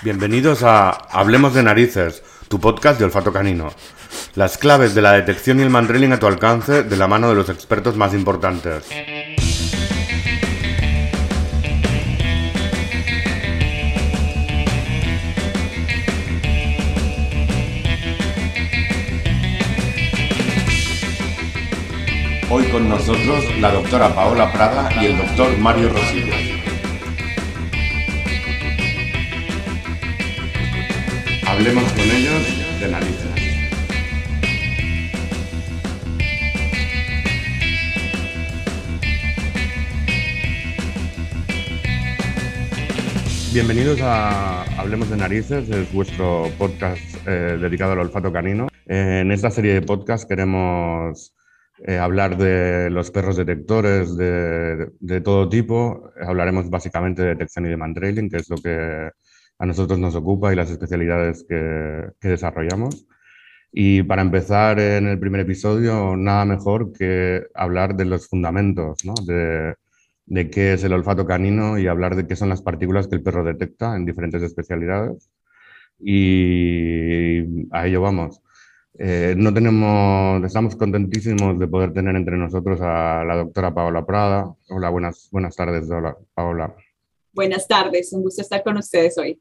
Bienvenidos a Hablemos de Narices, tu podcast de olfato canino. Las claves de la detección y el mandrilling a tu alcance de la mano de los expertos más importantes. Hoy con nosotros la doctora Paola Prada y el doctor Mario Rosillo. Hablemos con ellos de narices. Bienvenidos a Hablemos de Narices, es vuestro podcast eh, dedicado al olfato canino. En esta serie de podcasts queremos eh, hablar de los perros detectores de, de, todo tipo. Hablaremos básicamente de detección y de mantrailing, que es lo que a nosotros nos ocupa y las especialidades que, que, desarrollamos. Y para empezar en el primer episodio, nada mejor que hablar de los fundamentos, ¿no? de, de qué es el olfato canino y hablar de qué son las partículas que el perro detecta en diferentes especialidades. Y a ello vamos. Eh, no tenemos, estamos contentísimos de poder tener entre nosotros a la doctora Paola Prada. Hola, buenas, buenas tardes, hola, Paola. Buenas tardes, un gusto estar con ustedes hoy.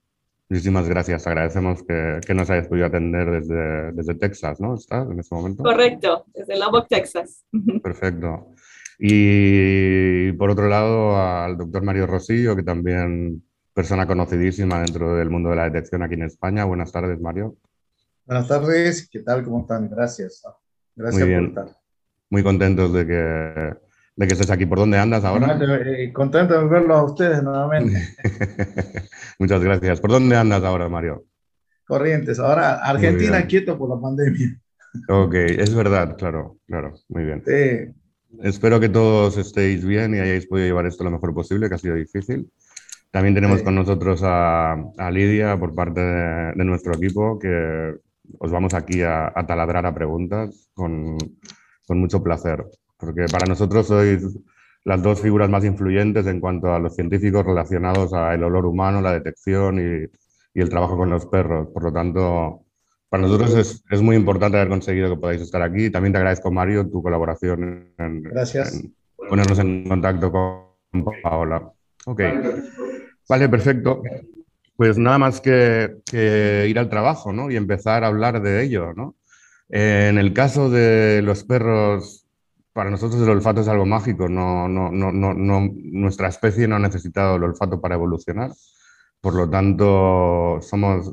Muchísimas gracias, agradecemos que, que nos hayas podido atender desde, desde Texas, ¿no? ¿Estás en este momento? Correcto, desde Lubbock, Texas. Perfecto. Y por otro lado, al doctor Mario Rosillo, que también persona conocidísima dentro del mundo de la detección aquí en España. Buenas tardes, Mario. Buenas tardes, ¿qué tal? ¿Cómo están? Gracias. Gracias Muy bien. por estar. Muy contentos de que, de que estés aquí. ¿Por dónde andas ahora? Eh, contento de verlo a ustedes nuevamente. Muchas gracias. ¿Por dónde andas ahora, Mario? Corrientes. Ahora Argentina quieto por la pandemia. Ok, es verdad, claro, claro. Muy bien. Sí. Espero que todos estéis bien y hayáis podido llevar esto lo mejor posible, que ha sido difícil. También tenemos sí. con nosotros a, a, Lidia por parte de, de nuestro equipo, que os vamos aquí a, a taladrar a preguntas con, con, mucho placer, porque para nosotros sois las dos figuras más influyentes en cuanto a los científicos relacionados al olor humano, la detección y, y, el trabajo con los perros. Por lo tanto, para nosotros es, es, muy importante haber conseguido que podáis estar aquí. También te agradezco, Mario, tu colaboración en, Gracias. en ponernos en contacto con Paola. Ok. Vale, perfecto. Pues nada más que, que, ir al trabajo, ¿no? Y empezar a hablar de ello, ¿no? En el caso de los perros, para nosotros el olfato es algo mágico. No, no, no, nuestra especie no ha necesitado el olfato para evolucionar. Por lo tanto, somos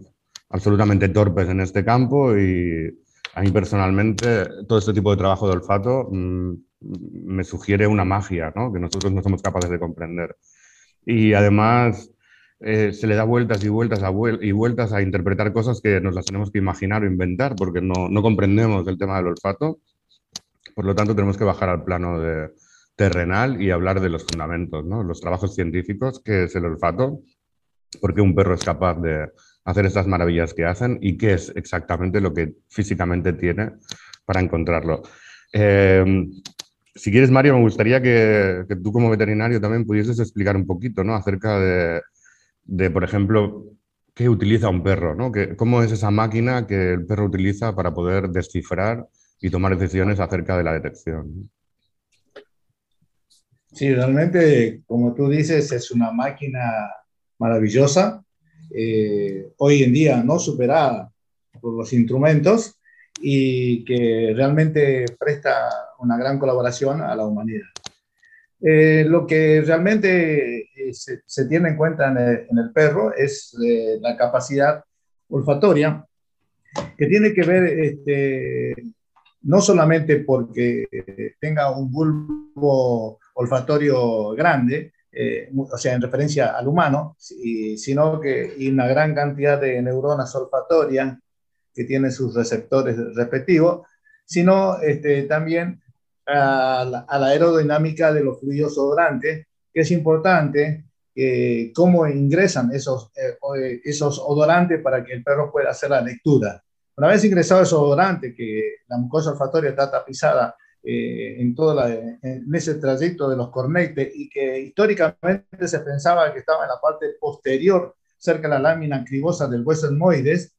absolutamente torpes en este campo y a mí personalmente todo este tipo de trabajo de olfato mmm, me sugiere una magia. Que nosotros no somos capaces de comprender. Y además eh, se le da vueltas y vueltas a vuel y vueltas a interpretar cosas que nos las tenemos que imaginar o inventar porque no, no, comprendemos el tema del olfato. Por lo tanto, tenemos que bajar al plano terrenal y hablar de los fundamentos, los trabajos científicos, que es el olfato, por qué un perro es capaz de hacer estas maravillas que hacen y qué es exactamente lo que físicamente tiene para encontrarlo. Eh, si quieres, Mario, me gustaría que, tú como veterinario también pudieses explicar un poquito ¿no? acerca de, por ejemplo, qué utiliza un perro, ¿no? ¿Cómo es esa máquina que el perro utiliza para poder descifrar y tomar decisiones acerca de la detección? Sí, realmente, como tú dices, es una máquina maravillosa, eh, hoy en día no superada por los instrumentos y que realmente presta una gran colaboración a la humanidad. Eh, lo que realmente eh, se, se, tiene en cuenta en el, en el perro es eh, la capacidad olfatoria, que tiene que ver este, no solamente porque tenga un bulbo olfatorio grande, eh, o sea, en referencia al humano, sino que y una gran cantidad de neuronas olfatorias que tienen sus receptores respectivos, sino este, también a la, aerodinámica de los fluidos odorantes, que es importante eh, cómo ingresan esos, eh, esos odorantes para que el perro pueda hacer la lectura. Una vez ingresado esos odorantes, que la mucosa olfatoria está tapizada eh, en, todo la, en ese trayecto de los cornetes y que históricamente se pensaba que estaba en la parte posterior, cerca de la lámina cribosa del hueso etmoides,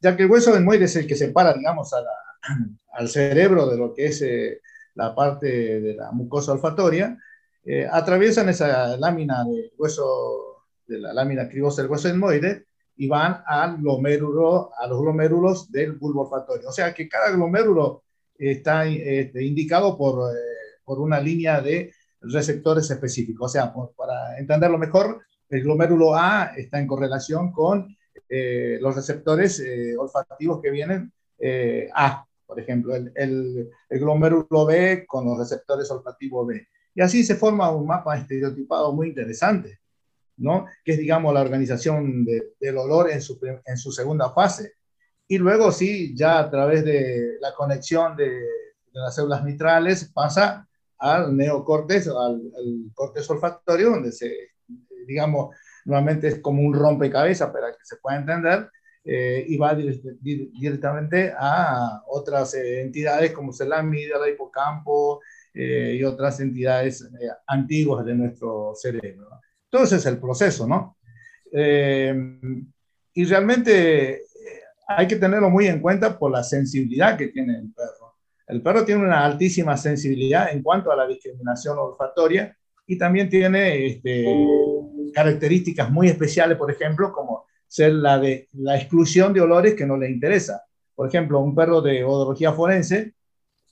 ya que el hueso etmoides es el que separa, digamos, al cerebro de lo que es eh, la parte de la mucosa olfatoria, eh, atraviesan esa lámina de hueso, de la lámina cribosa del hueso etmoides y van al glomérulo, a los glomérulos del bulbo olfatorio. O sea que cada glomérulo está este, indicado por, eh, por una línea de receptores específicos. O sea, para entenderlo mejor, el glomérulo A está en correlación con eh, los receptores eh, olfativos que vienen A, por ejemplo, el, el, glomérulo B con los receptores olfativos B. Y así se forma un mapa estereotipado muy interesante, ¿no? Que es, digamos, la organización del olor en su, en su segunda fase. Y luego, sí, ya a través de la conexión de, las células mitrales pasa al neocortes, al, al cortes olfatorio, donde se, digamos, nuevamente es como un rompecabezas para que se pueda entender, eh, y va directamente a otras eh, entidades como es la hipocampo eh, y otras entidades antiguas de nuestro cerebro. Entonces es el proceso, ¿no? y realmente hay que tenerlo muy en cuenta por la sensibilidad que tiene el perro. El perro tiene una altísima sensibilidad en cuanto a la discriminación olfatoria y también tiene este, características muy especiales, por ejemplo, como ser la de la exclusión de olores que no le interesa. Por ejemplo, un perro de odología forense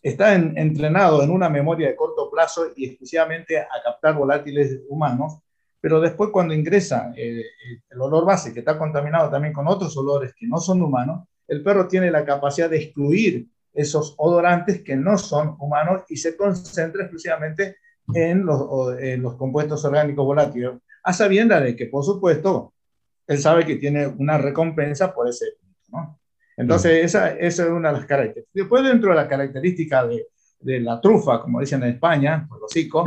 está entrenado en una memoria de corto plazo y exclusivamente a captar volátiles humanos, pero después cuando ingresa eh, el olor base, que está contaminado también con otros olores que no son humanos, el perro tiene la capacidad de excluir esos odorantes que no son humanos y se concentra exclusivamente en los, en los compuestos orgánicos volátiles, a sabiendas de que, por supuesto, él sabe que tiene una recompensa por ese ¿no? Entonces, esa, esa, es una de las características. Después, dentro de la característica de, de la trufa, como dicen en España, por los hocico,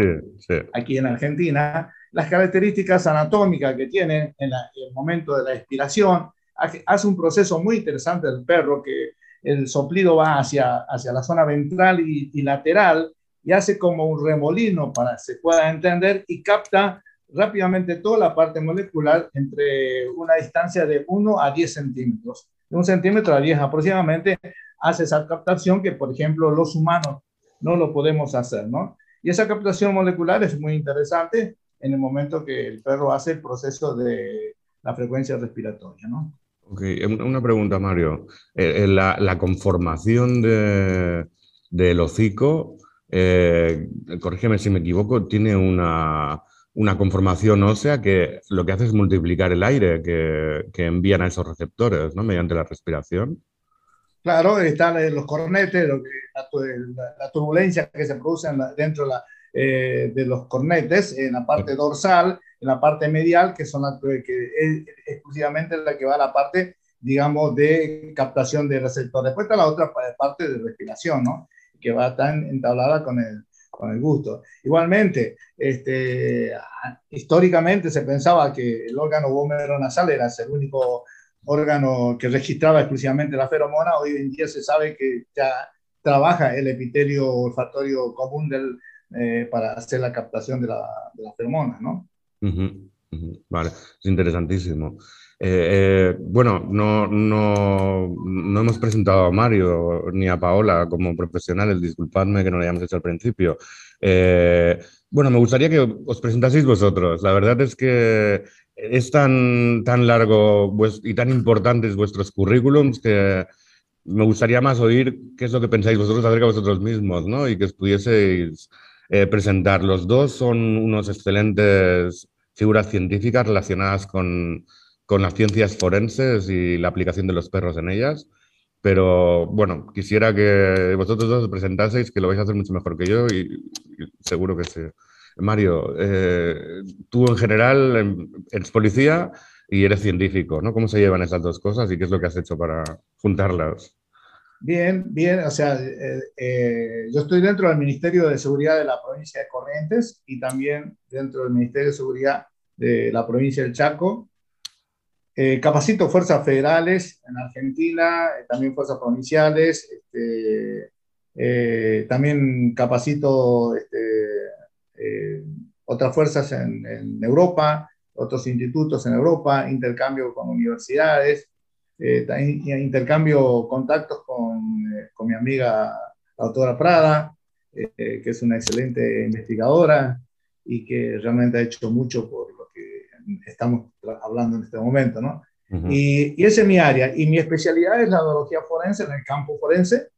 aquí en Argentina, las características anatómicas que tiene en, el momento de la expiración, hace un proceso muy interesante del perro que el soplido va hacia, hacia la zona ventral y, lateral y hace como un remolino para que se pueda entender y capta rápidamente toda la parte molecular entre una distancia de 1 a 10 centímetros. De un centímetro a 10 aproximadamente hace esa captación que, por ejemplo, los humanos no lo podemos hacer, ¿no? Y esa captación molecular es muy interesante en el momento que el perro hace el proceso de la frecuencia respiratoria, ¿no? Ok, una pregunta, Mario. Eh, eh, la, conformación del hocico, eh, corrígeme si me equivoco, tiene una, conformación ósea que lo que hace es multiplicar el aire que, envían a esos receptores, ¿no? Mediante la respiración. Claro, están los cornetes, la, turbulencia que se produce dentro de los cornetes, en la parte dorsal, en la parte medial, que, son que es exclusivamente la que va a la parte, digamos, de captación de receptor. Después está la otra parte de respiración, ¿no? Que va tan entablada con el, con el gusto. Igualmente, este, históricamente se pensaba que el órgano nasal era el único órgano que registraba exclusivamente la feromona. Hoy en día se sabe que ya trabaja el epitelio olfatorio común del, eh, para hacer la captación de la, de la ¿no? Vale, es interesantísimo. Eh, eh, bueno, no, no, no, hemos presentado a Mario ni a Paola como profesionales, disculpadme que no lo hayamos hecho al principio. Eh, bueno, me gustaría que os presentaseis vosotros. La verdad es que es tan, tan largo y tan importantes vuestros currículums que me gustaría más oír qué es lo que pensáis vosotros acerca de vosotros mismos, ¿no? Y que os pudieseis presentar. Los dos son unos excelentes figuras científicas relacionadas con, con las ciencias forenses y la aplicación de los perros en ellas. Pero bueno, quisiera que vosotros dos os presentaseis, que lo vais a hacer mucho mejor que yo y, seguro que sí. Mario, eh, tú en general em, eres policía y eres científico, ¿no? ¿Cómo se llevan esas dos cosas y qué es lo que has hecho para juntarlas? Bien, bien, o sea, eh, eh, yo estoy dentro del Ministerio de Seguridad de la provincia de Corrientes y también dentro del Ministerio de Seguridad de la provincia del Chaco. Eh, capacito fuerzas federales en Argentina, también fuerzas provinciales, este, también capacito este, otras fuerzas en, en Europa, otros institutos en Europa, intercambio con universidades, eh, intercambio contactos con, eh, con, mi amiga la doctora Prada, que es una excelente investigadora y que realmente ha hecho mucho por lo que estamos hablando en este momento, ¿no? y, y esa es mi área. Y mi especialidad es la odontología forense en el campo forense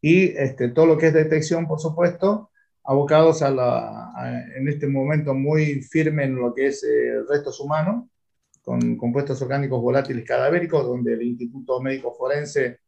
y este, todo lo que es detección, por supuesto, abocados a la, en este momento muy firme en lo que es eh, restos humanos, con compuestos orgánicos volátiles cadavéricos, donde el Instituto Médico Forense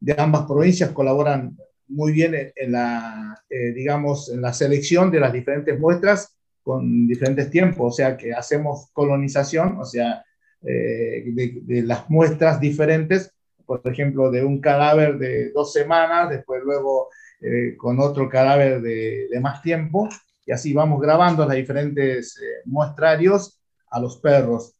de ambas provincias colaboran muy bien en, la, eh, digamos, en la selección de las diferentes muestras con diferentes tiempos, o sea que hacemos colonización, o sea, eh, de, las muestras diferentes, por ejemplo, de un cadáver de dos semanas, después luego eh, con otro cadáver de, de, más tiempo, y así vamos grabando los diferentes muestrarios a los perros.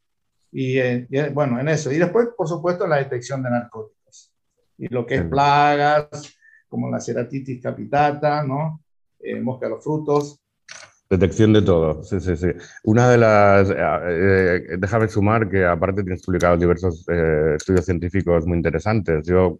Y, y, bueno, en eso. Y después, por supuesto, la detección de narcóticos. Y lo que es plagas, como la ceratitis capitata, ¿no? mosca de los frutos, Detección de todo, sí, sí, sí. Una de las, eh, eh, déjame sumar que aparte tienes publicado diversos eh, estudios científicos muy interesantes. Yo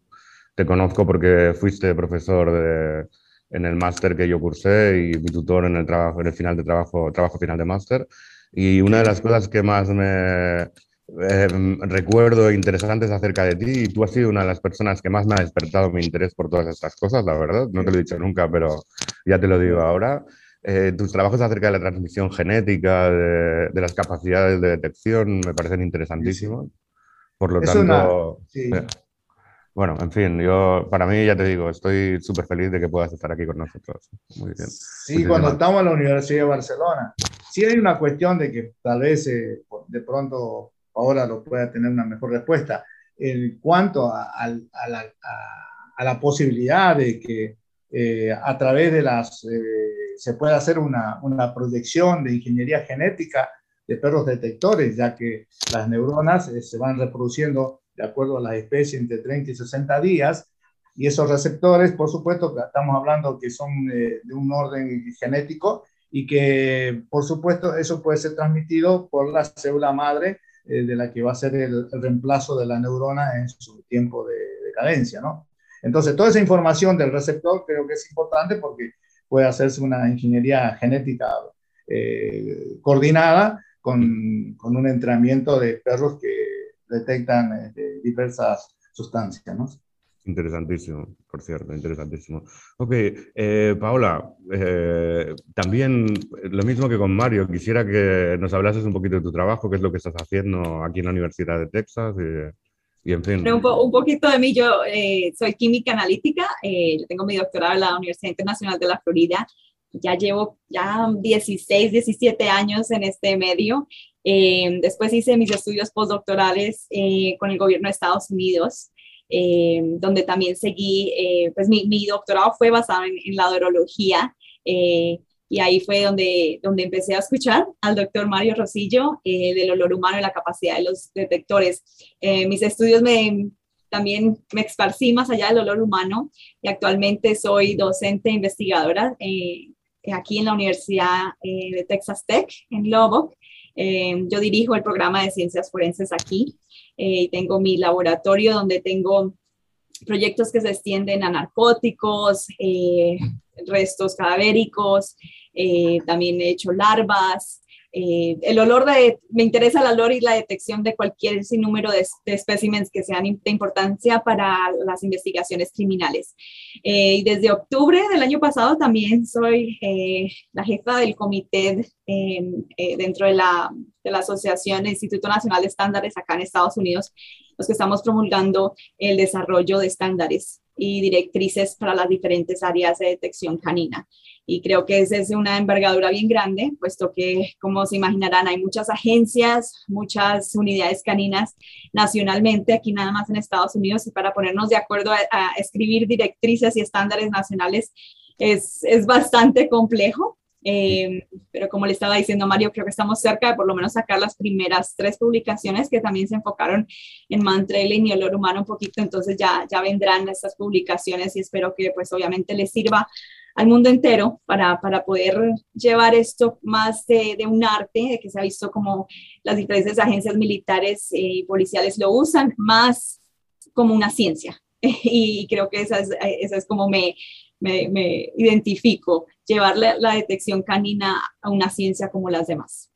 te conozco porque fuiste profesor de, en el máster que yo cursé y mi tutor en el trabajo, en el final de trabajo, trabajo final de máster. Y una de las cosas que más me recuerdo interesantes acerca de ti, y tú has sido una de las personas que más me ha despertado mi interés por todas estas cosas, la verdad. No te lo he dicho nunca, pero ya te lo digo ahora eh, tus trabajos acerca de la transmisión genética, de, las capacidades de detección, me parecen interesantísimos. Por lo tanto, eh, bueno, en fin, yo para mí ya te digo, estoy súper feliz de que puedas estar aquí con nosotros. Muy bien. Sí, cuando estamos en la Universidad de Barcelona, sí hay una cuestión de que tal vez eh, de pronto ahora lo pueda tener una mejor respuesta. En cuanto a, la, posibilidad de que a través de las se puede hacer una, proyección de ingeniería genética de perros detectores, ya que las neuronas eh, se van reproduciendo de acuerdo a las especies entre 30 y 60 días, y esos receptores, por supuesto, estamos hablando que son eh, de un orden genético y que, por supuesto, eso puede ser transmitido por la célula madre eh, de la que va a ser el, reemplazo de la neurona en su tiempo de, de cadencia, ¿no? Entonces, toda esa información del receptor creo que es importante porque puede hacerse una ingeniería genética eh, coordinada con, con, un entrenamiento de perros que detectan este, diversas sustancias, ¿no? Interesantísimo, por cierto, interesantísimo. Ok, eh, Paola, eh, también lo mismo que con Mario, quisiera que nos hablases un poquito de tu trabajo, qué es lo que estás haciendo aquí en la Universidad de Texas. Y un, poquito de mí, yo eh, soy química analítica, eh, yo tengo mi doctorado en la Universidad Internacional de la Florida, ya llevo ya 16, 17 años en este medio. Eh, después hice mis estudios postdoctorales con el gobierno de Estados Unidos, donde también seguí, pues mi, mi, doctorado fue basado en, en la orología y ahí fue donde, donde empecé a escuchar al doctor Mario Rosillo eh, del olor humano y la capacidad de los detectores. Eh, mis estudios me, también me esparcí más allá del olor humano y actualmente soy docente investigadora eh, aquí en la Universidad de Texas Tech en Lubbock. yo dirijo el programa de ciencias forenses aquí y tengo mi laboratorio donde tengo proyectos que se extienden a narcóticos, restos cadavéricos, eh, también he hecho larvas. Eh, el olor me interesa el olor y la detección de cualquier sinnúmero de, de especímenes que sean de importancia para las investigaciones criminales. Eh, y desde octubre del año pasado también soy la jefa del comité dentro de la, de la Asociación Instituto Nacional de Estándares acá en Estados Unidos, los que estamos promulgando el desarrollo de estándares y directrices para las diferentes áreas de detección canina y creo que esa es una envergadura bien grande, puesto que, como se imaginarán, hay muchas agencias, muchas unidades caninas nacionalmente, aquí nada más en Estados Unidos, y para ponernos de acuerdo a, escribir directrices y estándares nacionales es, es bastante complejo. Eh, pero como le estaba diciendo Mario, creo que estamos cerca de por lo menos sacar las primeras tres publicaciones que también se enfocaron en mantrailing y olor humano un poquito, entonces ya, ya vendrán estas publicaciones y espero que pues obviamente les sirva al mundo entero para, para poder llevar esto más de, de, un arte, de que se ha visto como las diferentes agencias militares y policiales lo usan, más como una ciencia. Y creo que esa es, esa es como me, me, me identifico, llevar la, la detección canina a una ciencia como las demás.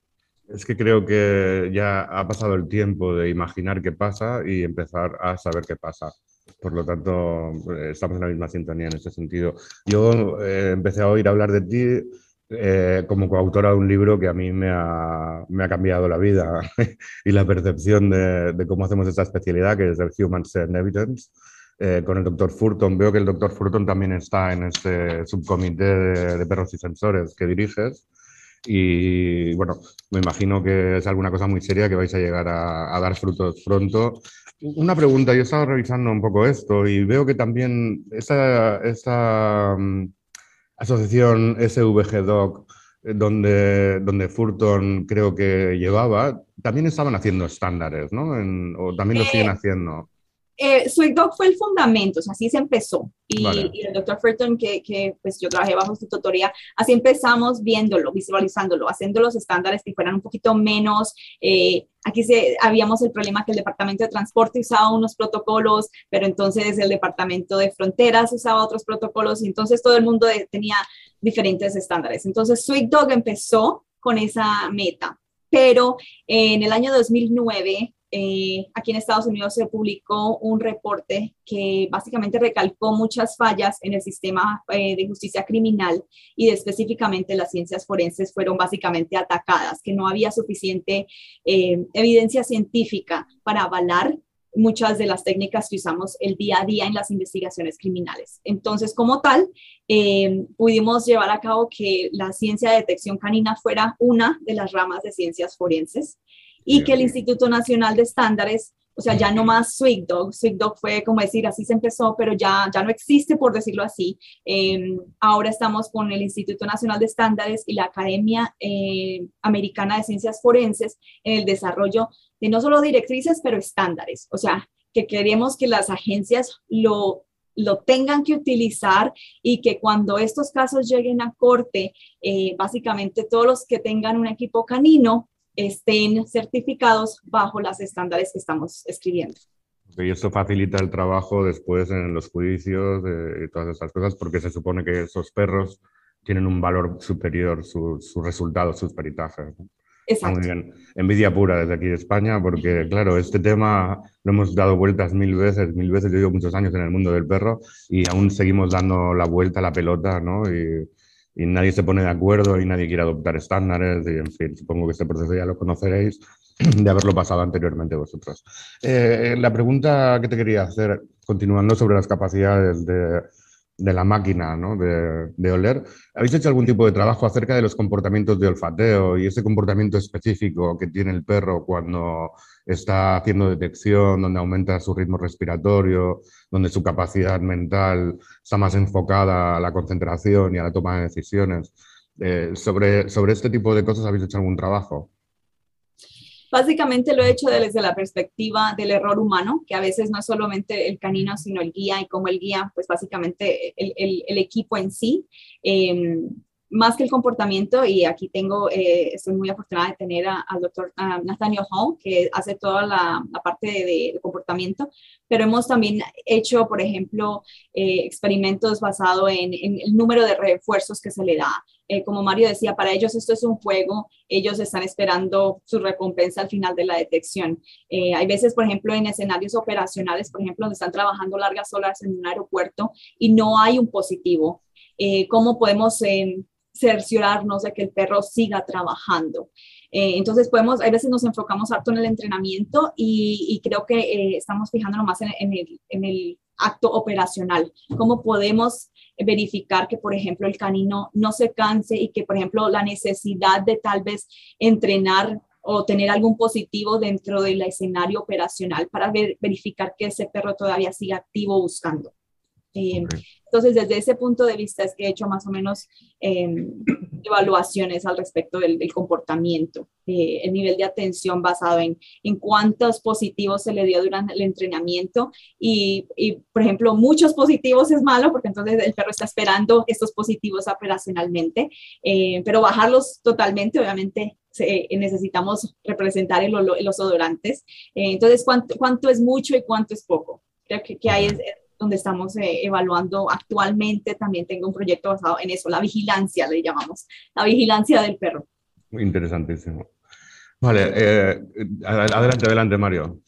Es que creo que ya ha pasado el tiempo de imaginar qué pasa y empezar a saber qué pasa. Por lo tanto, eh, estamos en la misma sintonía en ese sentido. Yo eh, empecé a oír hablar de ti eh, como coautora de un libro que a mí me ha, me ha cambiado la vida y la percepción de, de, cómo hacemos esta especialidad, que es el Human Evidence, eh, con el doctor Furton. Veo que el doctor Furton también está en este subcomité de, de perros y sensores que diriges. Y bueno, me imagino que es alguna cosa muy seria que vais a llegar a, a dar frutos pronto una pregunta, yo estaba revisando un poco esto y veo que también esa, esa um, asociación SVG-Doc, eh, donde, donde Furton creo que llevaba, también estaban haciendo estándares, ¿no? En, o también lo siguen haciendo eh, Dog fue el fundamento, o sea, así se empezó. Y, vale. y el doctor Furton, que, que, pues yo trabajé bajo su tutoría, así empezamos viéndolo, visualizándolo, haciendo los estándares que fueran un poquito menos. Eh, aquí se, habíamos el problema que el Departamento de Transporte usaba unos protocolos, pero entonces el Departamento de Fronteras usaba otros protocolos, y entonces todo el mundo de, tenía diferentes estándares. Entonces Sweet Dog empezó con esa meta, pero en el año 2009 eh, aquí en Estados Unidos se publicó un reporte que básicamente recalcó muchas fallas en el sistema eh, de justicia criminal y específicamente las ciencias forenses fueron básicamente atacadas, que no había suficiente eh, evidencia científica para avalar muchas de las técnicas que usamos el día a día en las investigaciones criminales. Entonces, como tal, eh, pudimos llevar a cabo que la ciencia de detección canina fuera una de las ramas de ciencias forenses y que el Instituto Nacional de Estándares, o sea, ya no más Sweet Dog, Sweet Dog fue como decir, así se empezó, pero ya, ya no existe, por decirlo así. Eh, ahora estamos con el Instituto Nacional de Estándares y la Academia eh, Americana de Ciencias Forenses en el desarrollo de no solo directrices, pero estándares. O sea, que queremos que las agencias lo lo tengan que utilizar y que cuando estos casos lleguen a corte, eh, básicamente todos los que tengan un equipo canino estén certificados bajo los estándares que estamos escribiendo. Y esto facilita el trabajo después en los juicios y todas esas cosas, porque se supone que esos perros tienen un valor superior, sus su resultados, sus peritajes. ¿no? Exacto. Muy bien. Envidia pura desde aquí de España, porque claro, este tema lo hemos dado vueltas mil veces, mil veces, yo llevo muchos años en el mundo del perro y aún seguimos dando la vuelta a la pelota, ¿no? Y, y nadie se pone de acuerdo y nadie quiere adoptar estándares y en fin, supongo que este proceso ya lo conoceréis de haberlo pasado anteriormente vosotros. Eh, la pregunta que te quería hacer, continuando sobre las capacidades de, de la máquina ¿no? de, oler, ¿habéis hecho algún tipo de trabajo acerca de los comportamientos de olfateo y ese comportamiento específico que tiene el perro cuando está haciendo detección, donde aumenta su ritmo respiratorio, donde su capacidad mental está más enfocada a la concentración y a la toma de decisiones? Eh, sobre, sobre este tipo de cosas, ¿habéis hecho algún trabajo? Básicamente lo he hecho desde la perspectiva del error humano, que a veces no es solamente el canino, sino el guía y como el guía, pues básicamente el, equipo en sí. Eh, más que el comportamiento, y aquí tengo, eh, estoy muy afortunada de tener al doctor Nathaniel Hall, que hace toda la, parte de, de, de, comportamiento, pero hemos también hecho, por ejemplo, eh, experimentos basados en, en, el número de refuerzos que se le da. Eh, como Mario decía, para ellos esto es un juego, ellos están esperando su recompensa al final de la detección. Eh, hay veces, por ejemplo, en escenarios operacionales, por ejemplo, donde están trabajando largas horas en un aeropuerto y no hay un positivo. ¿Cómo podemos em, cerciorarnos de que el perro siga trabajando. Eh, entonces podemos, a veces nos enfocamos harto en el entrenamiento y, y creo que eh, estamos fijándonos más en, en, el, en, el, acto operacional. Cómo podemos verificar que, por ejemplo, el canino no se canse y que, por ejemplo, la necesidad de tal vez entrenar o tener algún positivo dentro del escenario operacional para ver, verificar que ese perro todavía sigue activo buscando. Entonces, desde ese punto de vista es que he hecho más o menos em, evaluaciones al respecto del, comportamiento, eh, el nivel de atención basado en, en cuántos positivos se le dio durante el entrenamiento y, y, por ejemplo, muchos positivos es malo porque entonces el perro está esperando estos positivos operacionalmente, eh, pero bajarlos totalmente, obviamente necesitamos representar los odorantes. Eh, entonces, ¿cuánto, ¿cuánto, es mucho y cuánto es poco? Creo que, que ahí es donde estamos eh, evaluando actualmente. También tengo un proyecto basado en eso, la vigilancia, le llamamos, la vigilancia del perro. Muy interesantísimo. Vale, eh, adelante, adelante, Mario.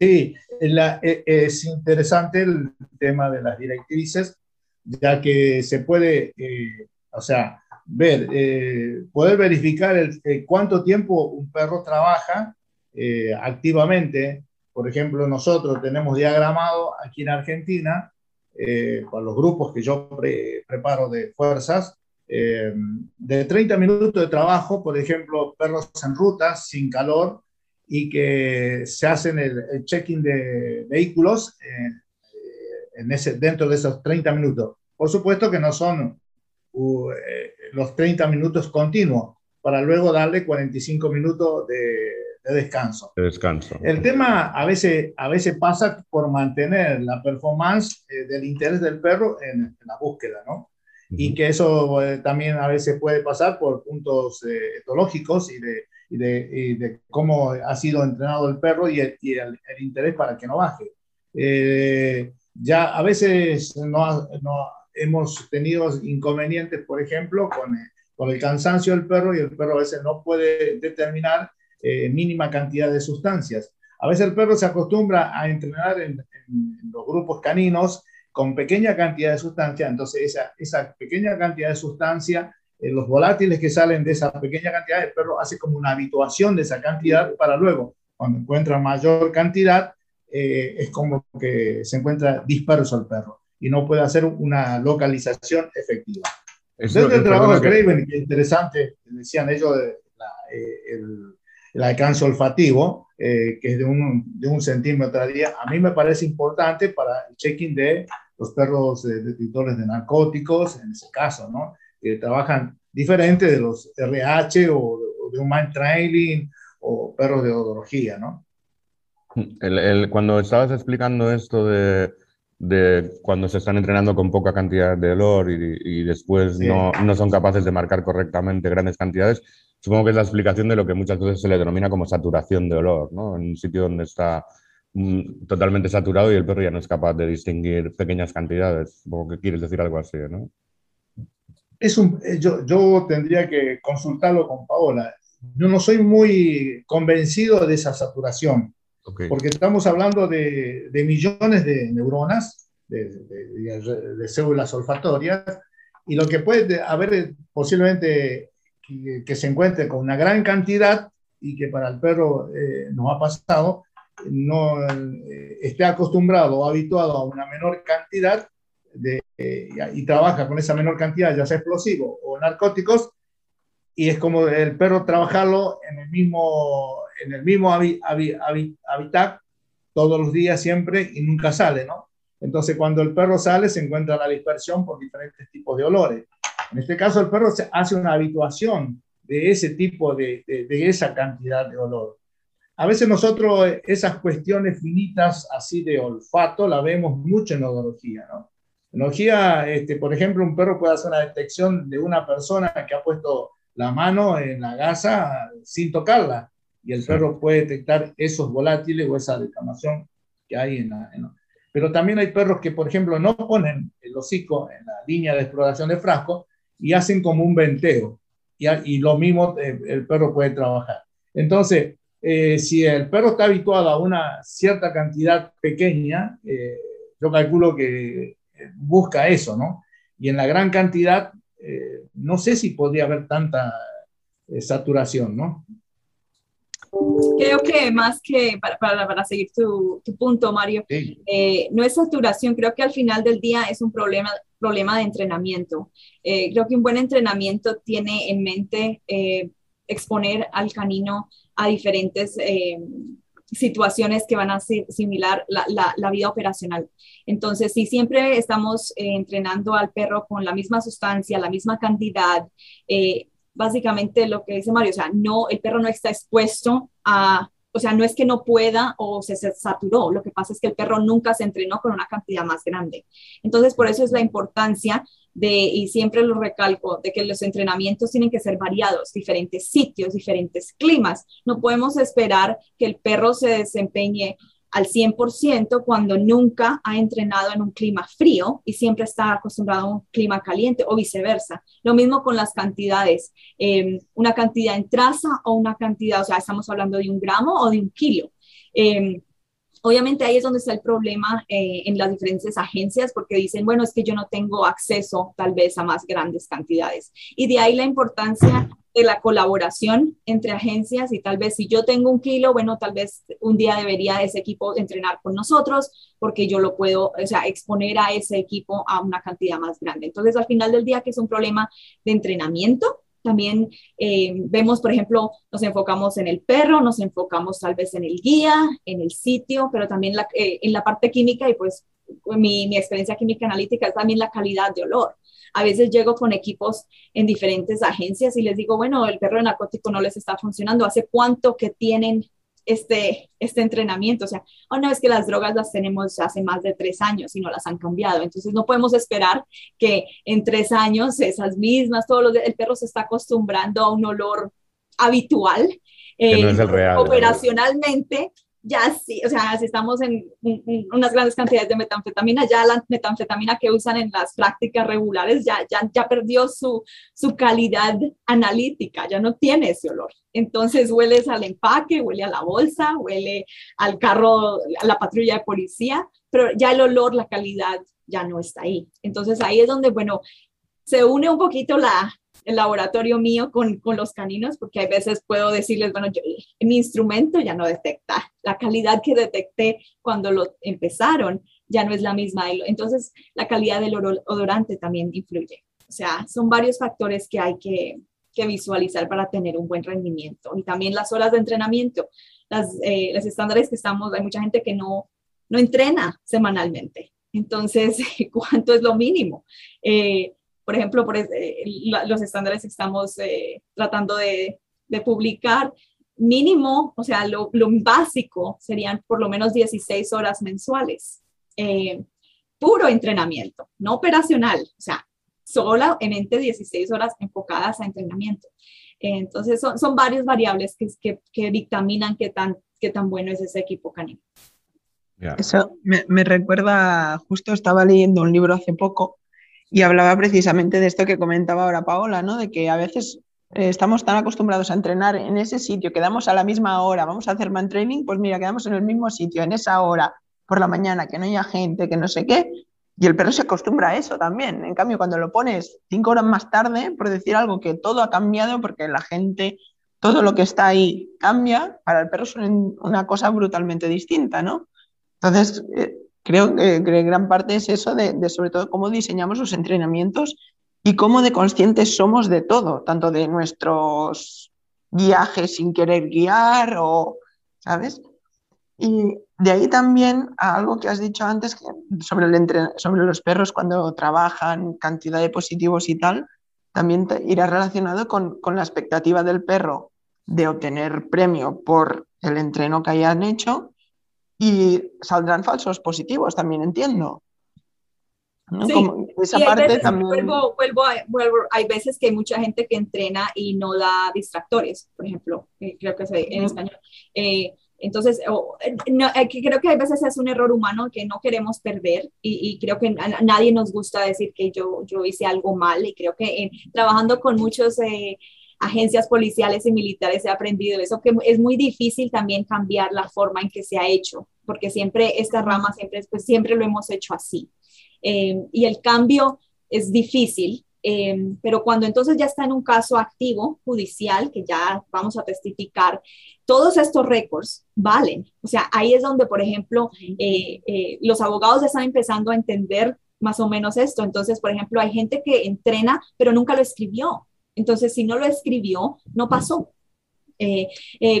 Sí, e, es interesante el tema de las directrices, ya que se puede, eh, o sea, ver, poder verificar el, cuánto tiempo un perro trabaja activamente por ejemplo, nosotros tenemos diagramado aquí en Argentina, eh, con los grupos que yo preparo de fuerzas, eh, de 30 minutos de trabajo, por ejemplo, perros en ruta, sin calor, y que se hacen el, check-in de vehículos eh, en ese, dentro de esos 30 minutos. Por supuesto que no son los 30 minutos continuos, para luego darle 45 minutos de de descanso. descanso. El tema a veces, a veces pasa por mantener la performance eh, del interés del perro en, la búsqueda, ¿no? Y que eso eh, también a veces puede pasar por puntos eh, etológicos y de, y, de, y de, cómo ha sido entrenado el perro y el, y el, interés para que no baje. ya a veces no, no, hemos tenido inconvenientes, por ejemplo, con, con el cansancio del perro y el perro a veces no puede determinar eh, mínima cantidad de sustancias. A veces el perro se acostumbra a entrenar en, los grupos caninos con pequeña cantidad de sustancia, entonces esa, esa pequeña cantidad de sustancia, eh, los volátiles que salen de esa pequeña cantidad, el perro hace como una habituación de esa cantidad para luego, cuando encuentra mayor cantidad, eh, es como que se encuentra disperso el perro y no puede hacer una localización efectiva. Desde el trabajo de Craven, que interesante, decían ellos, el, el alcance olfativo, eh, que es de un, de un, centímetro a día, a mí me parece importante para el check-in de los perros de detectores de narcóticos, en ese caso, ¿no? Que trabajan diferente de los RH o, de un mind trailing o perros de odología, ¿no? El, el, cuando estabas explicando esto de, de, cuando se están entrenando con poca cantidad de olor y, y después no, no, son capaces de marcar correctamente grandes cantidades, Supongo que es la explicación de lo que muchas veces se le denomina como saturación de olor, ¿no? En un sitio donde está mm, totalmente saturado y el perro ya no es capaz de distinguir pequeñas cantidades. Supongo que quieres decir algo así, ¿no? Es un, eh, yo, yo tendría que consultarlo con Paola. Yo no soy muy convencido de esa saturación, porque estamos hablando de, de millones de neuronas, de, de, de, células olfatorias, y lo que puede haber posiblemente que, se encuentre con una gran cantidad y que para el perro eh, nos ha pasado, no eh, esté acostumbrado o habituado a una menor cantidad de, eh, y trabaja con esa menor cantidad, ya sea explosivo o narcóticos, y es como el perro trabajarlo en el mismo, en el mismo hábitat todos los días siempre y nunca sale, ¿no? Entonces, cuando el perro sale, se encuentra la dispersión por diferentes tipos de olores. En este caso, el perro hace una habituación de ese tipo de, de, esa cantidad de olor. A veces nosotros eh, esas cuestiones finitas así de olfato la vemos mucho en odología, ¿no? En odología, este, por ejemplo, un perro puede hacer una detección de una persona que ha puesto la mano en la gasa sin tocarla y el perro puede detectar esos volátiles o esa declamación que hay en la... Pero también hay perros que, por ejemplo, no ponen el hocico en la línea de exploración de frasco, y hacen como un venteo. Y, lo mismo eh, el perro puede trabajar. Entonces, eh, si el perro está habituado a una cierta cantidad pequeña, eh, yo calculo que busca eso, ¿no? Y en la gran cantidad, no sé si podría haber tanta saturación, ¿no? Creo que más que, para, para, para seguir tu, tu, punto, Mario, no es saturación, creo que al final del día es un problema problema de entrenamiento. Eh, creo que un buen entrenamiento tiene en mente eh, exponer al canino a diferentes, eh, situaciones que van a similar la, la, vida operacional. Entonces, si siempre estamos eh, entrenando al perro con la misma sustancia, la misma cantidad, eh, básicamente lo que dice Mario, o sea, no, el perro no está expuesto a, o sea, no es que no pueda o se, se saturó, lo que pasa es que el perro nunca se entrenó con una cantidad más grande. Entonces, por eso es la importancia de, y siempre lo recalco, de que los entrenamientos tienen que ser variados, diferentes sitios, diferentes climas. No podemos esperar que el perro se desempeñe al 100% cuando nunca ha entrenado en un clima frío y siempre está acostumbrado a un clima caliente o viceversa. Lo mismo con las cantidades, em, una cantidad en traza o una cantidad, o sea, estamos hablando de un gramo o de un kilo. Em, Obviamente ahí es donde está el problema eh, en las diferentes agencias porque dicen, bueno, es que yo no tengo acceso tal vez a más grandes cantidades. Y de ahí la importancia de la colaboración entre agencias y tal vez si yo tengo un kilo, bueno, tal vez un día debería ese equipo entrenar con nosotros porque yo lo puedo, o sea, exponer a ese equipo a una cantidad más grande. Entonces, al final del día, que es un problema de entrenamiento, también eh, vemos, por ejemplo, nos enfocamos en el perro, nos enfocamos tal vez en el guía, en el sitio, pero también eh, en la parte química y pues mi, mi, experiencia química analítica es también la calidad de olor. A veces llego con equipos en diferentes agencias y les digo, bueno, el perro de narcótico no les está funcionando. ¿Hace cuánto que tienen este, este entrenamiento. O sea, oh no, es que las drogas las tenemos hace más de tres años y no las han cambiado. Entonces no podemos esperar que en tres años esas mismas, todo lo el perro se está acostumbrando a un olor habitual. No es el real. Operacionalmente, ya sí, o sea, si estamos en, unas grandes cantidades de metanfetamina, ya la metanfetamina que usan en las prácticas regulares ya, ya, ya perdió su, su calidad analítica, ya no tiene ese olor. Entonces hueles al empaque, huele a la bolsa, huele al carro, a la patrulla de policía, pero ya el olor, la calidad ya no está ahí. Entonces ahí es donde, bueno, se une un poquito la, el laboratorio mío con, con, los caninos, porque hay veces puedo decirles, bueno, yo, mi instrumento ya no detecta, la calidad que detecté cuando lo empezaron ya no es la misma. Entonces, la calidad del odorante también influye. O sea, son varios factores que hay que, que visualizar para tener un buen rendimiento. Y también las horas de entrenamiento, las, eh, los estándares que estamos, hay mucha gente que no, no entrena semanalmente. Entonces, ¿cuánto es lo mínimo? Eh, por ejemplo, por, eh, los estándares que estamos eh, tratando de, publicar, mínimo, o sea, lo, básico serían por lo menos 16 horas mensuales. Eh, puro entrenamiento, no operacional, o sea, solamente 16 horas enfocadas a entrenamiento. entonces, son, son varias variables que, que, dictaminan qué tan, qué tan bueno es ese equipo canino. Eso me, me, recuerda, justo estaba leyendo un libro hace poco y hablaba precisamente de esto que comentaba ahora Paola, ¿no? De que a veces eh, estamos tan acostumbrados a entrenar en ese sitio, quedamos a la misma hora, vamos a hacer man training, pues mira, quedamos en el mismo sitio, en esa hora, por la mañana, que no haya gente, que no sé qué, y el perro se acostumbra a eso también. En cambio, cuando lo pones cinco horas más tarde, por decir algo que todo ha cambiado, porque la gente, todo lo que está ahí cambia, para el perro es una cosa brutalmente distinta, ¿no? Entonces, eh, creo que, gran parte es eso de, sobre todo cómo diseñamos los entrenamientos y cómo de conscientes somos de todo, tanto de nuestros viajes sin querer guiar o, ¿sabes? Y de ahí también a algo que has dicho antes sobre, el sobre los perros cuando trabajan, cantidad de positivos y tal, también irá relacionado con, con la expectativa del perro de obtener premio por el entreno que hayan hecho y saldrán falsos positivos, también entiendo. esa parte también... Vuelvo, vuelvo, hay veces que hay mucha gente que entrena y no da distractores, por ejemplo, eh, creo que es en español. Eh, entonces, eh, creo que hay veces es un error humano que no queremos perder y, creo que a, nadie nos gusta decir que yo, yo hice algo mal y creo que trabajando con muchos agencias policiales y militares he aprendido eso, que es muy difícil también cambiar la forma en que se ha hecho porque siempre esta rama, siempre, pues, siempre lo hemos hecho así. Eh, y el cambio es difícil, eh, pero cuando entonces ya está en un caso activo judicial, que ya vamos a testificar, todos estos récords valen. O sea, ahí es donde, por ejemplo, eh, los abogados están empezando a entender más o menos esto. Entonces, por ejemplo, hay gente que entrena, pero nunca lo escribió. Entonces, si no lo escribió, no pasó.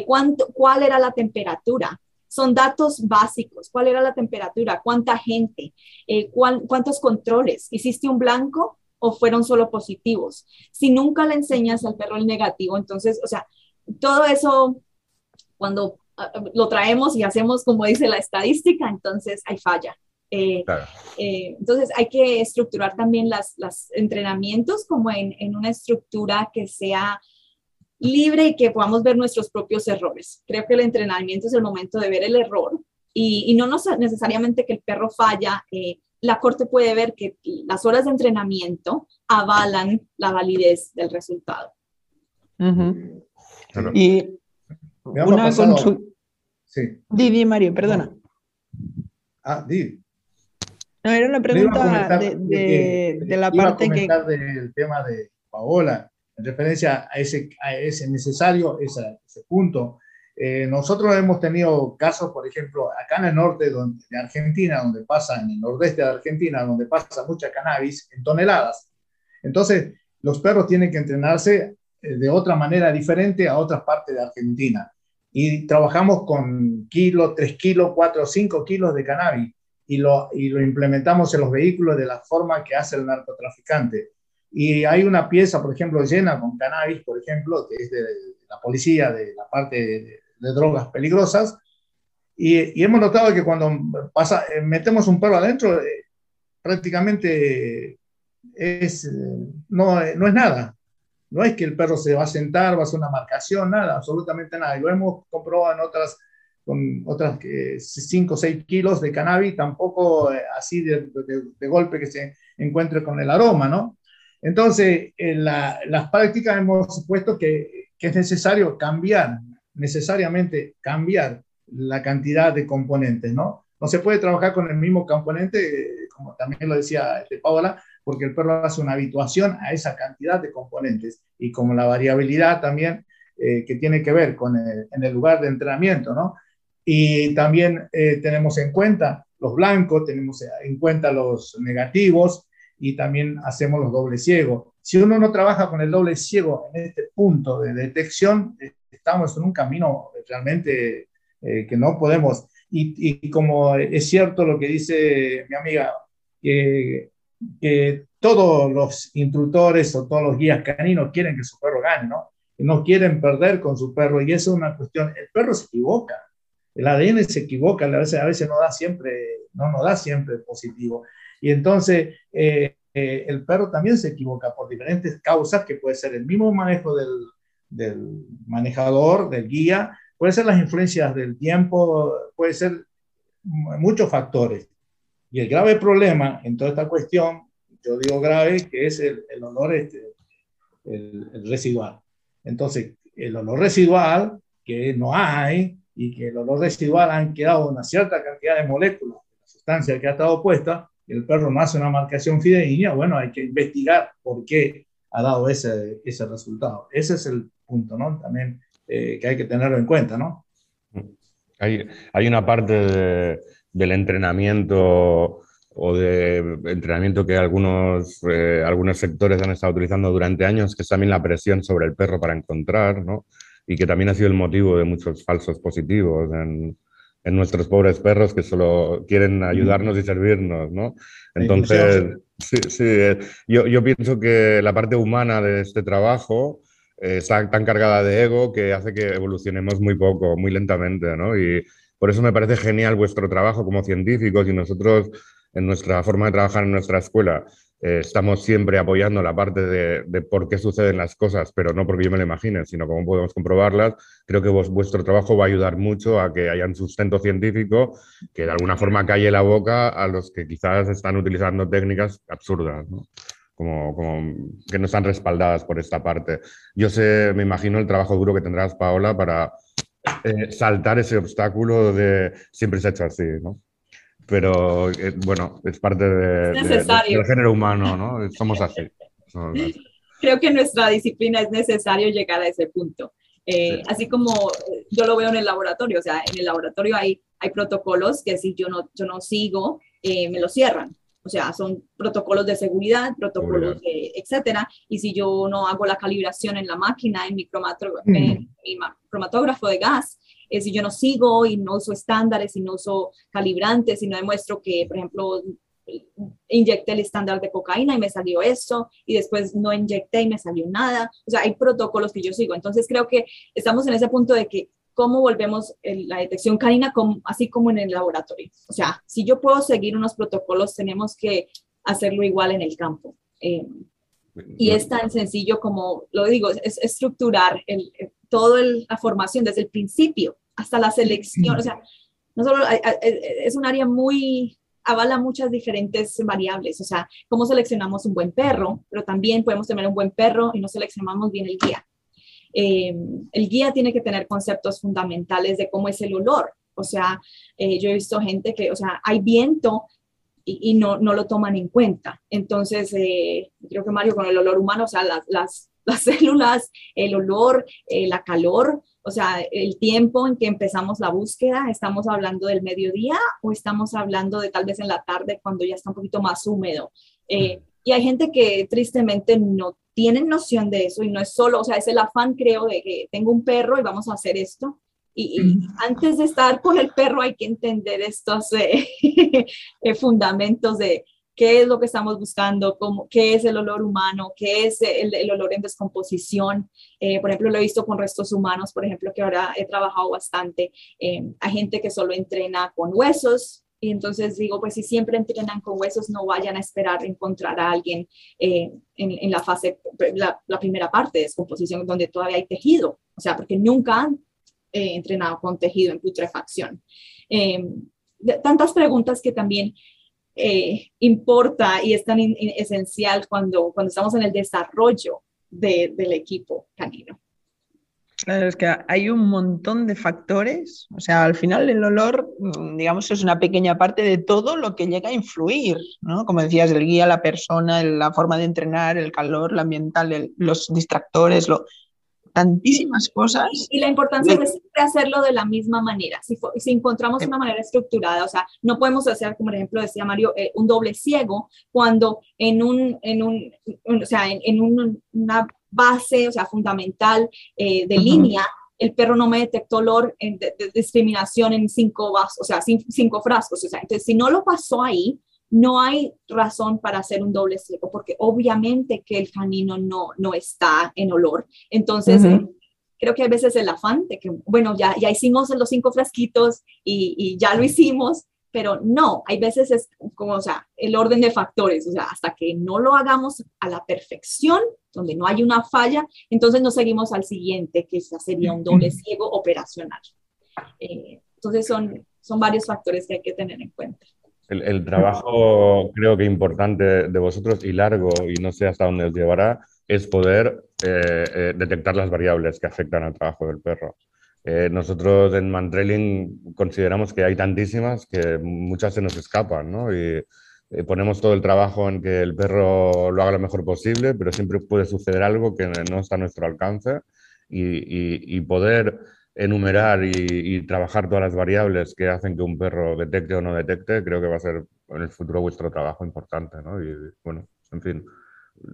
¿cuánto, ¿Cuál era la temperatura? Son datos básicos. ¿Cuál era la temperatura? ¿Cuánta gente? Eh, ¿Cuántos controles? ¿Hiciste un blanco o fueron solo positivos? Si nunca le enseñas al perro el negativo, entonces, o sea, todo eso, cuando ah, lo traemos y hacemos como dice la estadística, entonces hay falla. Eh, eh, entonces hay que estructurar también los entrenamientos como en, en, una estructura que sea libre y que podamos ver nuestros propios errores. Creo que el entrenamiento es el momento de ver el error y, y no necesariamente que el perro falla. Eh, la corte puede ver que las horas de entrenamiento avalan la validez del resultado. Y una consulta. Sí. Didi, Mario, perdona. Ah, Didi. No, era una pregunta de, de, de, la parte que... del tema de Paola, en referencia a ese, a ese necesario, ese, punto. Eh, nosotros hemos tenido casos, por ejemplo, acá en el norte de Argentina, donde pasa, en el nordeste de Argentina, donde pasa mucha cannabis en toneladas. Entonces, los perros tienen que entrenarse eh, de otra manera diferente a otras partes de Argentina. Y trabajamos con kilos, 3 kilos, 4 o 5 kilos de cannabis y lo, y lo implementamos en los vehículos de la forma que hace el narcotraficante. Y hay una pieza, por ejemplo, llena con cannabis, por ejemplo, que es de la policía, de la parte de, drogas peligrosas. Y, y, hemos notado que cuando pasa, eh, metemos un perro adentro, eh, prácticamente es, no, no es nada. No es que el perro se va a sentar, va a hacer una marcación, nada, absolutamente nada. Y lo hemos comprobado en otras con otras 5 o 6 kilos de cannabis, tampoco eh, así de, de, golpe que se encuentre con el aroma, ¿no? Entonces, en las prácticas hemos supuesto que, es necesario cambiar, necesariamente cambiar la cantidad de componentes, ¿no? No se puede trabajar con el mismo componente, como también lo decía este Paola, porque el perro hace una habituación a esa cantidad de componentes y como la variabilidad también eh, que tiene que ver con el, en el lugar de entrenamiento, ¿no? Y también eh, tenemos en cuenta los blancos, tenemos en cuenta los negativos y también hacemos los dobles ciegos. Si uno no trabaja con el doble ciego en este punto de detección, estamos en un camino realmente eh, que no podemos. Y, como es cierto lo que dice mi amiga, que, que todos los instructores o todos los guías caninos quieren que su perro gane, ¿no? No quieren perder con su perro y eso es una cuestión. El perro se equivoca el ADN se equivoca, a veces, a veces no da siempre, no nos da siempre positivo. Y entonces eh, eh, el perro también se equivoca por diferentes causas, que puede ser el mismo manejo del, del manejador, del guía, puede ser las influencias del tiempo, puede ser muchos factores. Y el grave problema en toda esta cuestión, yo digo grave, que es el, el olor este, el, el, residual. Entonces, el olor residual, que no hay, y que el olor residual han quedado una cierta cantidad de moléculas la sustancia que ha estado puesta, el perro no hace una marcación fidedigna, bueno, hay que investigar por qué ha dado ese, ese resultado. Ese es el punto, ¿no? También eh, que hay que tenerlo en cuenta, ¿no? Hay, hay una parte de, del entrenamiento o de entrenamiento que algunos, eh, algunos sectores han estado utilizando durante años, que es también la presión sobre el perro para encontrar, ¿no? y que también ha sido el motivo de muchos falsos positivos en, en nuestros pobres perros que solo quieren ayudarnos y servirnos, ¿no? Entonces, sí, sí, eh, yo, yo, pienso que la parte humana de este trabajo eh, está tan cargada de ego que hace que evolucionemos muy poco, muy lentamente, ¿no? Y por eso me parece genial vuestro trabajo como científicos y nosotros en nuestra forma de trabajar en nuestra escuela eh, estamos siempre apoyando la parte de, por qué suceden las cosas, pero no porque yo me lo imagine, sino cómo podemos comprobarlas. Creo que vuestro trabajo va a ayudar mucho a que haya un sustento científico que de alguna forma calle la boca a los que quizás están utilizando técnicas absurdas, como, que no están respaldadas por esta parte. Yo sé, me imagino el trabajo duro que tendrás, Paola, para eh, saltar ese obstáculo de siempre se ha hecho así, ¿no? Pero eh, bueno, es parte de, del género humano, ¿no? Somos así. Creo que en nuestra disciplina es necesario llegar a ese punto. Eh, sí. Así como yo lo veo en el laboratorio, o sea, en el laboratorio hay, hay protocolos que si yo no, yo no sigo, eh, me lo cierran. O sea, son protocolos de seguridad, protocolos de, etcétera. Y si yo no hago la calibración en la máquina, en mi, mm. en mi cromatógrafo de gas, eh, si yo no sigo y no uso estándares y no uso calibrantes y no demuestro que, por ejemplo, inyecté el estándar de cocaína y me salió eso, y después no inyecté y me salió nada. O sea, hay protocolos que yo sigo. Entonces creo que estamos en ese punto de que cómo volvemos la detección canina así como en el laboratorio. O sea, si yo puedo seguir unos protocolos, tenemos que hacerlo igual en el campo. Eh, y es tan sencillo como, lo digo, es, estructurar el, toda la formación desde el principio hasta la selección. O sea, no solo es un área muy, avala muchas diferentes variables. O sea, cómo seleccionamos un buen perro, pero también podemos tener un buen perro y no seleccionamos bien el guía. Eh, el guía tiene que tener conceptos fundamentales de cómo es el olor. O sea, eh, yo he visto gente que, o sea, hay viento y, no, no, lo toman en cuenta. Entonces, eh, creo que Mario, con el olor humano, o sea, las, las, las células, el olor, la calor, o sea, el tiempo en que empezamos la búsqueda, ¿estamos hablando del mediodía o estamos hablando de tal vez en la tarde cuando ya está un poquito más húmedo? y hay gente que tristemente no tienen noción de eso y no es solo, o sea, es el afán, creo, de que tengo un perro y vamos a hacer esto. Y, antes de estar con el perro hay que entender estos eh, eh, fundamentos de qué es lo que estamos buscando, cómo, qué es el olor humano, qué es el, el olor en descomposición. Eh, por ejemplo, lo he visto con restos humanos, por ejemplo, que ahora he trabajado bastante. hay gente que solo entrena con huesos, y entonces digo, pues si siempre entrenan con huesos, no vayan a esperar encontrar a alguien eh, en, la fase, la, primera parte de descomposición, donde todavía hay tejido. O sea, porque nunca han eh, entrenado con tejido en putrefacción. Em, tantas preguntas que también eh, importa y es tan esencial cuando, cuando estamos en el desarrollo del equipo canino. Claro, es que hay un montón de factores, o sea, al final el olor, digamos, es una pequeña parte de todo lo que llega a influir, ¿no? Como decías, el guía, la persona, la forma de entrenar, el calor, la ambiental, los distractores, lo, tantísimas cosas. Y la importancia de siempre hacerlo de la misma manera. Si, si encontramos una manera estructurada, o sea, no podemos hacer, como por ejemplo decía Mario, eh, un doble ciego cuando en un, en un, o sea, en, en una base, o sea, fundamental eh, de línea, el perro no me detectó olor de, discriminación en cinco vasos, o sea, cinco frascos. O sea, entonces, si no lo pasó ahí, no hay razón para hacer un doble ciego, porque obviamente que el canino no, no está en olor. Entonces, eh, creo que a veces el afán de que, bueno, ya, ya hicimos los cinco frasquitos y, y ya lo hicimos, pero no, hay veces es como, o sea, el orden de factores, o sea, hasta que no lo hagamos a la perfección, donde no hay una falla, entonces nos seguimos al siguiente, que sería un doble ciego operacional. Eh, entonces son, son varios factores que hay que tener en cuenta. El, trabajo creo que importante de vosotros y largo, y no sé hasta dónde os llevará, es poder eh, eh, detectar las variables que afectan al trabajo del perro. nosotros en Mantrailing consideramos que hay tantísimas que muchas se nos escapan, ¿no? Y, eh, ponemos todo el trabajo en que el perro lo haga lo mejor posible, pero siempre puede suceder algo que no está a nuestro alcance y, poder enumerar y, trabajar todas las variables que hacen que un perro detecte o no detecte, creo que va a ser en el futuro vuestro trabajo importante. ¿no? Y bueno, en fin,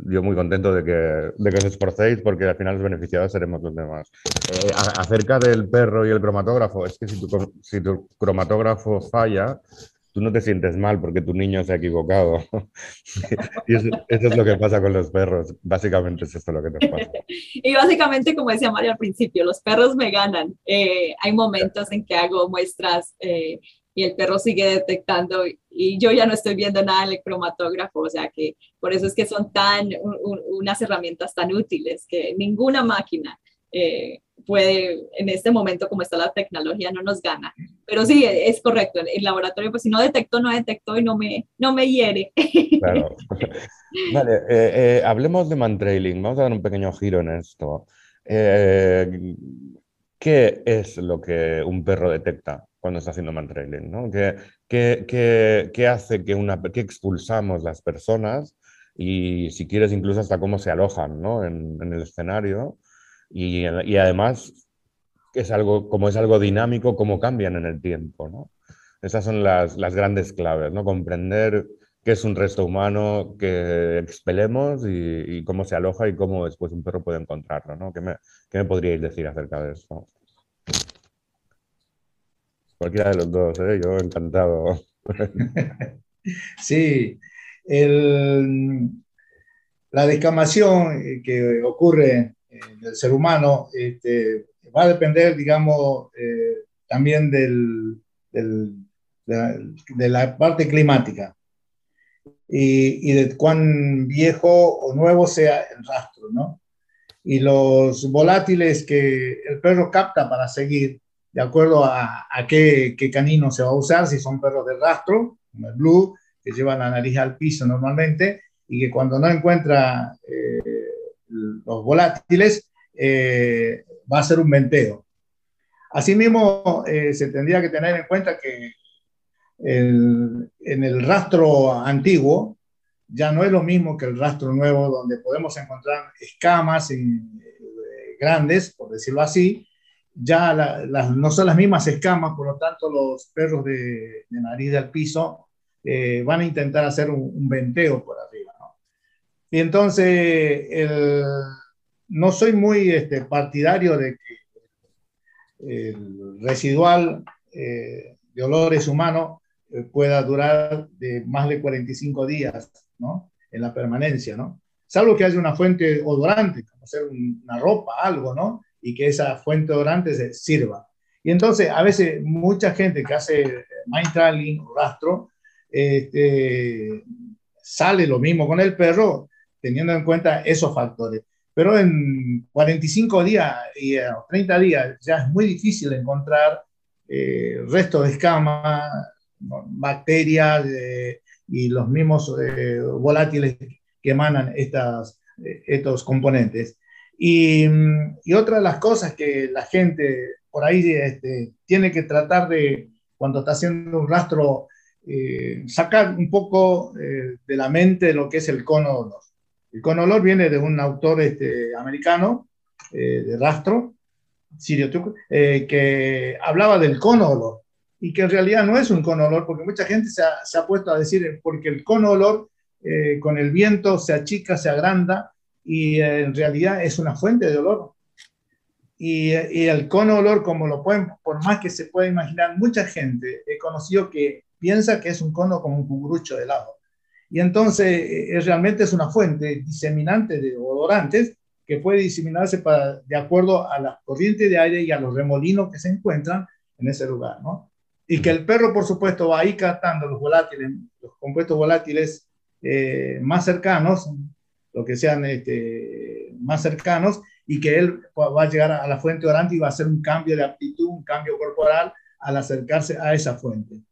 yo muy contento de que, de que os esforcéis porque al final los beneficiados seremos los demás. Eh, acerca del perro y el cromatógrafo, es que si tu, si tu cromatógrafo falla, tú no te sientes mal porque tu niño se ha equivocado. eso, es lo que pasa con los perros. Básicamente es esto lo que te pasa. y básicamente, como decía Mario al principio, los perros me ganan. Eh, hay momentos en que hago muestras eh, y el perro sigue detectando y yo ya no estoy viendo nada en el cromatógrafo. O sea que por eso es que son tan, unas herramientas tan útiles que ninguna máquina eh, puede, en este momento como está la tecnología, no nos gana. Pero sí, es correcto, el laboratorio, pues si no detectó, no detectó y no me, no me hiere. Claro. Vale, eh, eh, hablemos de mantrailing, vamos a dar un pequeño giro en esto. Eh, ¿Qué es lo que un perro detecta cuando está haciendo mantrailing? ¿no? ¿Qué, qué, qué, qué hace que, una, que expulsamos las personas y si quieres incluso hasta cómo se alojan ¿no? en, en el escenario? Y, además, es algo, como es algo dinámico, cómo cambian en el tiempo, ¿no? Esas son las, las grandes claves, ¿no? Comprender qué es un resto humano que expelemos y, cómo se aloja y cómo después un perro puede encontrarlo, ¿no? ¿Qué me, qué me podríais decir acerca de eso? Cualquiera de los dos, ¿eh? yo encantado. sí, la descamación que ocurre en el ser humano este, va a depender, digamos, eh, también del, de, la, parte climática y, y, de cuán viejo o nuevo sea el rastro, ¿no? Y los volátiles que el perro capta para seguir, de acuerdo a, a qué, qué, canino se va a usar, si son perros de rastro, como el blue, que llevan la nariz al piso normalmente, y que cuando no encuentra eh, los volátiles, eh, va a ser un venteo. Asimismo, eh, se tendría que tener en cuenta que en el rastro antiguo ya no es lo mismo que el rastro nuevo, donde podemos encontrar escamas en, eh, grandes, por decirlo así. Ya no son las mismas escamas, por lo tanto los perros de, nariz del piso van a intentar hacer un, venteo por arriba. Y entonces, no soy muy este, partidario de que el residual eh, de olores humanos eh, pueda durar de más de 45 días, ¿no? En la permanencia, ¿no? Salvo que haya una fuente odorante, como ser una ropa, algo, ¿no? Y que esa fuente odorante se sirva. Y entonces, a veces, mucha gente que hace mind trailing o rastro, este, sale lo mismo con el perro, teniendo en cuenta esos factores pero en 45 días y 30 días ya es muy difícil encontrar eh, restos de escamas, bacterias eh, y los mismos eh, volátiles que emanan estos componentes. Y, y, otra de las cosas que la gente por ahí este, tiene que tratar de, cuando está haciendo un rastro, sacar un poco de la mente lo que es el cono. El conolor viene de un autor este, americano eh, de rastro, Sirio eh, que hablaba del cono y que en realidad no es un cono porque mucha gente se ha, puesto a decir porque el cono eh, con el viento se achica, se agranda y en realidad es una fuente de olor. Y, y el cono olor, como lo pueden, por más que se pueda imaginar, mucha gente he conocido que piensa que es un cono como un cucurucho de helado. Y entonces eh, realmente es una fuente diseminante de odorantes que puede diseminarse para, de acuerdo a la corriente de aire y a los remolinos que se encuentran en ese lugar, ¿no? Y que el perro, por supuesto, va ahí captando los volátiles, los compuestos volátiles eh, más cercanos, lo que sean este, más cercanos, y que él va a llegar a la fuente orante y va a hacer un cambio de aptitud, un cambio corporal al acercarse a esa fuente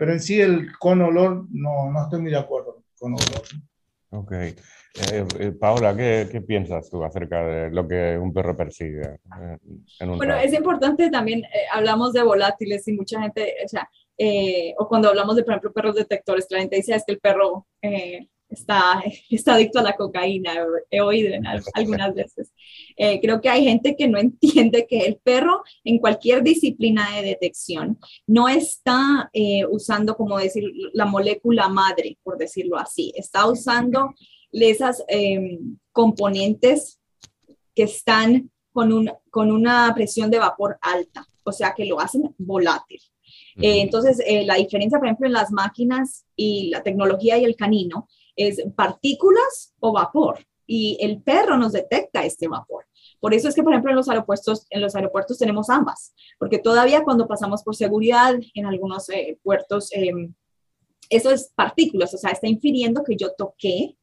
pero en sí el con olor no, no estoy muy de acuerdo con olor. Ok. Eh, eh, Paola, ¿qué, ¿qué, piensas tú acerca de lo que un perro persigue? Eh, en un bueno, es importante también, hablamos de volátiles y mucha gente, o sea, o cuando hablamos de, por ejemplo, perros detectores, la gente dice es que el perro está, está adicto a la cocaína, he oído en algunas veces. Eh, creo que hay gente que no entiende que el perro en cualquier disciplina de detección no está eh, usando, como decir, la molécula madre, por decirlo así, está usando esas em, componentes que están con, un, con una presión de vapor alta, o sea que lo hacen volátil. Eh, entonces, la diferencia, por ejemplo, en las máquinas y la tecnología y el canino es partículas o vapor y el perro nos detecta este vapor. Por eso es que, por ejemplo, en los aeropuertos, en los aeropuertos tenemos ambas, porque todavía cuando pasamos por seguridad en algunos eh, puertos, em, eso es partículas, o sea, está infiriendo que yo toqué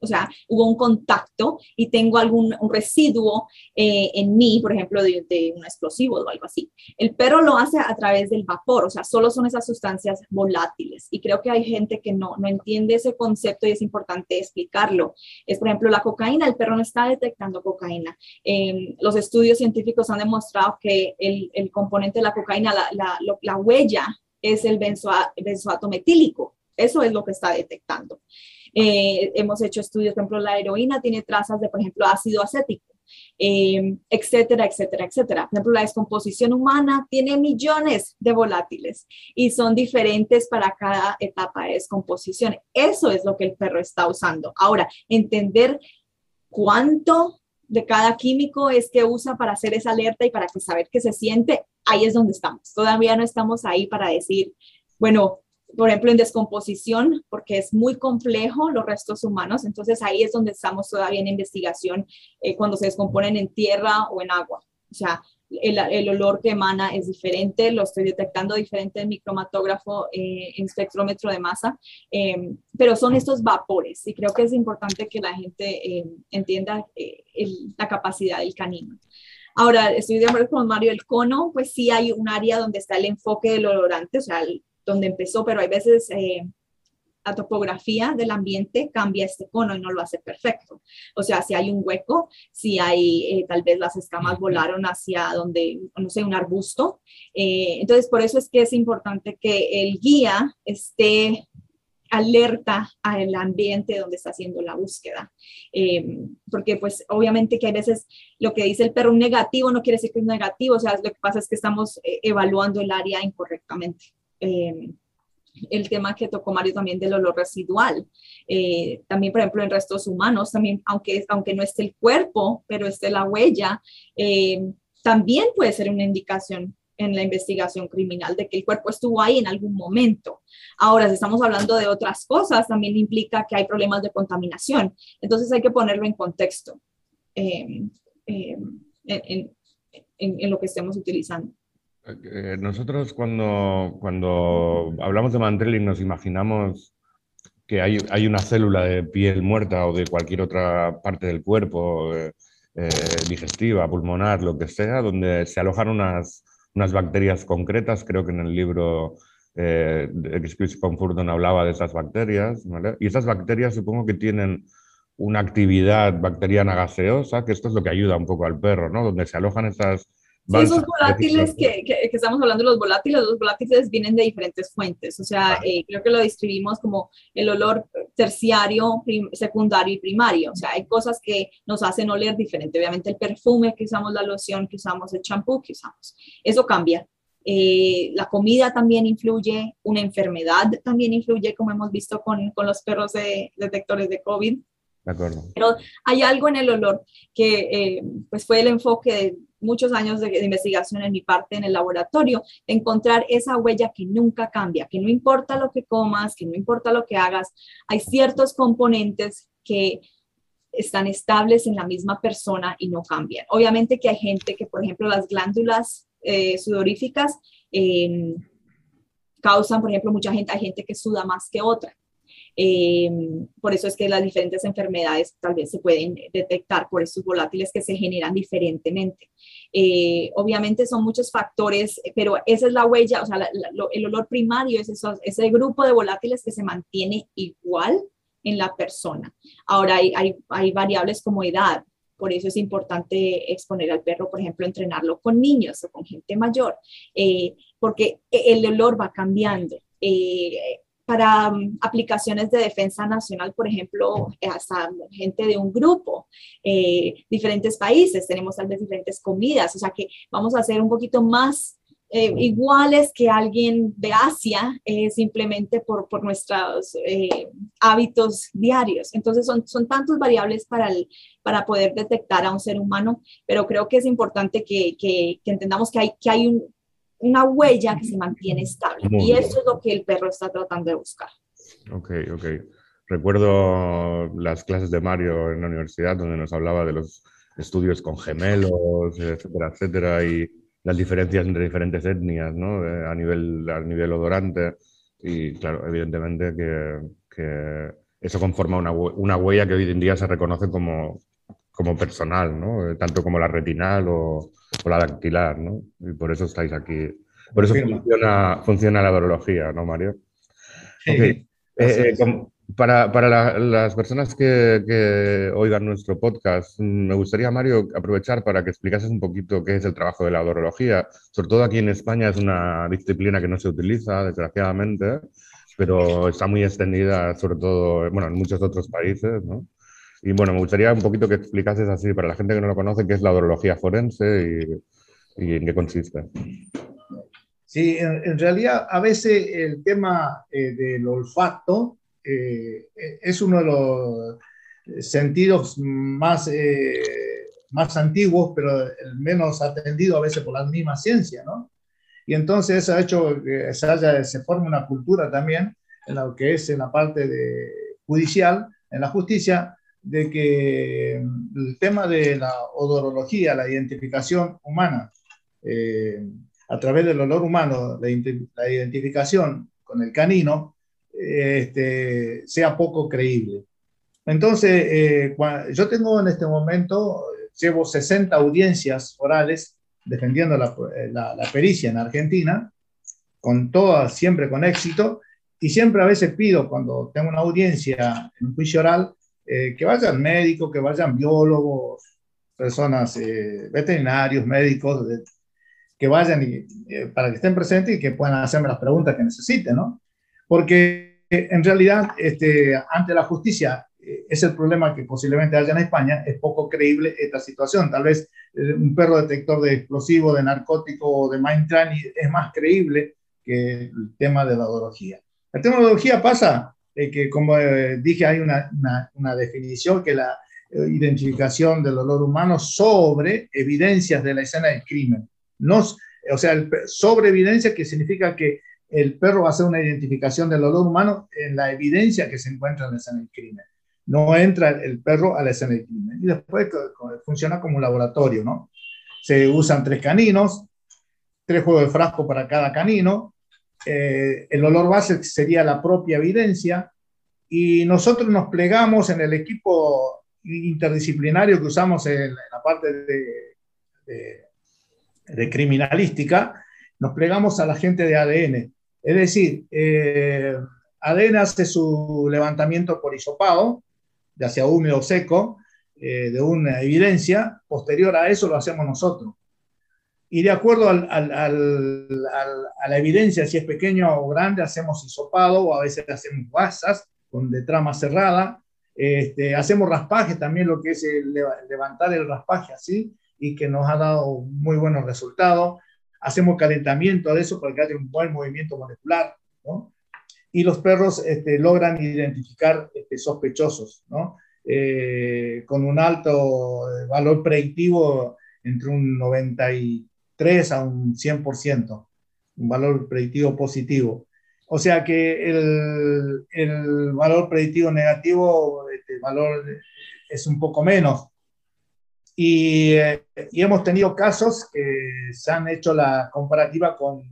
o sea, hubo un contacto y tengo algún un residuo eh, en mí, por ejemplo, de, un explosivo o algo así. El perro lo hace a través del vapor, o sea, solo son esas sustancias volátiles. Y creo que hay gente que no, no entiende ese concepto y es importante explicarlo. Es, por ejemplo, la cocaína, el perro no está detectando cocaína. Em, los estudios científicos han demostrado que el, el componente de la cocaína, la, la, la huella, es el benzoato metílico. Eso es lo que está detectando. Eh, hemos hecho estudios, por ejemplo, la heroína tiene trazas de, por ejemplo, ácido acético, eh, etcétera, etcétera, etcétera. Por ejemplo, la descomposición humana tiene millones de volátiles y son diferentes para cada etapa de descomposición. Eso es lo que el perro está usando. Ahora, entender cuánto de cada químico es que usa para hacer esa alerta y para que saber que se siente, ahí es donde estamos. Todavía no estamos ahí para decir, bueno, por ejemplo, en descomposición, porque es muy complejo los restos humanos, entonces ahí es donde estamos todavía en investigación eh, cuando se descomponen en tierra o en agua. O sea, el, el, olor que emana es diferente, lo estoy detectando diferente en micromatógrafo, eh, en espectrómetro de masa, em, pero son estos vapores y creo que es importante que la gente em, entienda eh, la capacidad del canino. Ahora, estoy de acuerdo con Mario, el cono, pues sí hay un área donde está el enfoque del olorante, o sea, donde empezó, pero hay veces eh, la topografía del ambiente cambia este cono y no lo hace perfecto. O sea, si hay un hueco, si hay, eh, tal vez las escamas volaron hacia donde, no sé, un arbusto. Eh, entonces, por eso es que es importante que el guía esté alerta al ambiente donde está haciendo la búsqueda. porque pues obviamente que hay veces lo que dice el perro negativo no quiere decir que es negativo, o sea, lo que pasa es que estamos evaluando el área incorrectamente. Eh, el tema que tocó Mario también del olor residual. Eh, también, por ejemplo, en restos humanos, también, aunque, aunque no esté el cuerpo, pero esté la huella, eh, también puede ser una indicación en la investigación criminal de que el cuerpo estuvo ahí en algún momento. Ahora, si estamos hablando de otras cosas, también implica que hay problemas de contaminación. Entonces hay que ponerlo en contexto en, en lo que estemos utilizando. Eh, nosotros cuando, cuando hablamos de mantreling nos imaginamos que hay, hay, una célula de piel muerta o de cualquier otra parte del cuerpo, eh, eh, digestiva, pulmonar, lo que sea, donde se alojan unas, unas bacterias concretas. Creo que en el libro eh, Chris Confurton hablaba de esas bacterias. Y esas bacterias supongo que tienen una actividad bacteriana gaseosa, que esto es lo que ayuda un poco al perro, ¿no? Donde se alojan esas Sí, esos volátiles que, que, estamos hablando, los volátiles, los volátiles vienen de diferentes fuentes, o sea, eh, creo que lo distribuimos como el olor terciario, secundario y primario, o sea, hay cosas que nos hacen oler diferente, obviamente el perfume que usamos, la loción que usamos, el champú que usamos, eso cambia. Eh, la comida también influye, una enfermedad también influye, como hemos visto con, con los perros de, detectores de COVID. De acuerdo. Pero hay algo en el olor que eh, pues fue el enfoque de muchos años de, investigación en mi parte en el laboratorio, encontrar esa huella que nunca cambia, que no importa lo que comas, que no importa lo que hagas, hay ciertos componentes que están estables en la misma persona y no cambian. Obviamente que hay gente que, por ejemplo, las glándulas eh, sudoríficas em, causan, por ejemplo, mucha gente, hay gente que suda más que otra. Eh, por eso es que las diferentes enfermedades tal vez se pueden detectar por esos volátiles que se generan diferentemente. Eh, obviamente son muchos factores, pero esa es la huella, o sea, el olor primario es ese grupo de volátiles que se mantiene igual en la persona. Ahora hay, variables como edad, por eso es importante exponer al perro, por ejemplo, entrenarlo con niños o con gente mayor, eh, porque el olor va cambiando. Para um, aplicaciones de defensa nacional, por ejemplo, hasta gente de un grupo, eh, diferentes países, tenemos tal vez diferentes comidas, o sea que vamos a ser un poquito más eh, iguales que alguien de Asia, eh, simplemente por, por nuestros hábitos diarios. Entonces son, son tantos variables para, el, para poder detectar a un ser humano, pero creo que es importante que, que, que entendamos que hay, que hay un, una huella que se mantiene estable. y eso es lo que el perro está tratando de buscar. Ok, ok. Recuerdo las clases de Mario en la universidad donde nos hablaba de los estudios con gemelos, etcétera, etcétera, y las diferencias entre diferentes etnias, ¿no? A nivel, a nivel odorante. Y claro, evidentemente que, que eso conforma una, una, huella que hoy en día se reconoce como, como personal, ¿no? Tanto como la retinal o, la dactilar, ¿no? Y por eso estáis aquí. Por eso funciona, funciona, la orología, ¿no, Mario? Eh, eh, para, para las personas que, que, oigan nuestro podcast, me gustaría, Mario, aprovechar para que explicases un poquito qué es el trabajo de la odorología. Sobre todo aquí en España es una disciplina que no se utiliza, desgraciadamente, pero está muy extendida, sobre todo bueno, en muchos otros países, ¿no? Y bueno, me gustaría un poquito que explicases así, para la gente que no lo conoce, qué es la odorología forense y, y en qué consiste. Sí, en, realidad a veces el tema eh, del olfato eh, es uno de los sentidos más, eh, más antiguos, pero el menos atendido a veces por la misma ciencia, ¿no? Y entonces eso ha hecho que se, haya, se forme una cultura también en lo que es en la parte de judicial, en la justicia, de que el tema de la odorología, la identificación humana, eh, a través del olor humano, la, identificación con el canino, este, sea poco creíble. Entonces, eh, yo tengo en este momento, llevo 60 audiencias orales defendiendo la, la, pericia en Argentina, con todas, siempre con éxito, y siempre a veces pido, cuando tengo una audiencia en un juicio oral, eh, que vayan médicos, que vayan biólogos, personas, eh, veterinarios, médicos, que vayan y, para que estén presentes y que puedan hacerme las preguntas que necesiten, ¿no? Porque en realidad, este, ante la justicia, eh, es el problema que posiblemente haya en España, es poco creíble esta situación. Tal vez eh, un perro detector de explosivo, de narcótico o de Mindtrani es más creíble que el tema de la odología. El tema de la odología pasa eh, que, como dije, hay una, una, definición que la identificación del olor humano sobre evidencias de la escena del crimen. No, o sea, el, sobre evidencia que significa que el perro va a hacer una identificación del olor humano en la evidencia que se encuentra en la escena del crimen no entra el perro a la escena del crimen. Y después funciona como un laboratorio, ¿no? Se usan tres caninos, tres juegos de frasco para cada canino. Eh, el olor base sería la propia evidencia. Y nosotros nos plegamos en el equipo interdisciplinario que usamos en, la parte de, criminalística, nos plegamos a la gente de ADN. Es decir, eh, ADN hace su levantamiento por hisopado, ya sea húmedo o seco, eh, de una evidencia, posterior a eso lo hacemos nosotros. Y de acuerdo al, al, a la evidencia, si es pequeño o grande, hacemos hisopado o a veces hacemos guasas con de trama cerrada. Este, hacemos raspaje también, lo que es levantar el raspaje así, y que nos ha dado muy buenos resultados. Hacemos calentamiento de eso para que haya un buen movimiento molecular. ¿no? y los perros este, logran identificar este, sospechosos, ¿no? Eh, con un alto valor predictivo entre un 93 a un 100%, un valor predictivo positivo. O sea que el, el valor predictivo negativo, este valor es un poco menos. Y, eh, y, hemos tenido casos que se han hecho la comparativa con eh,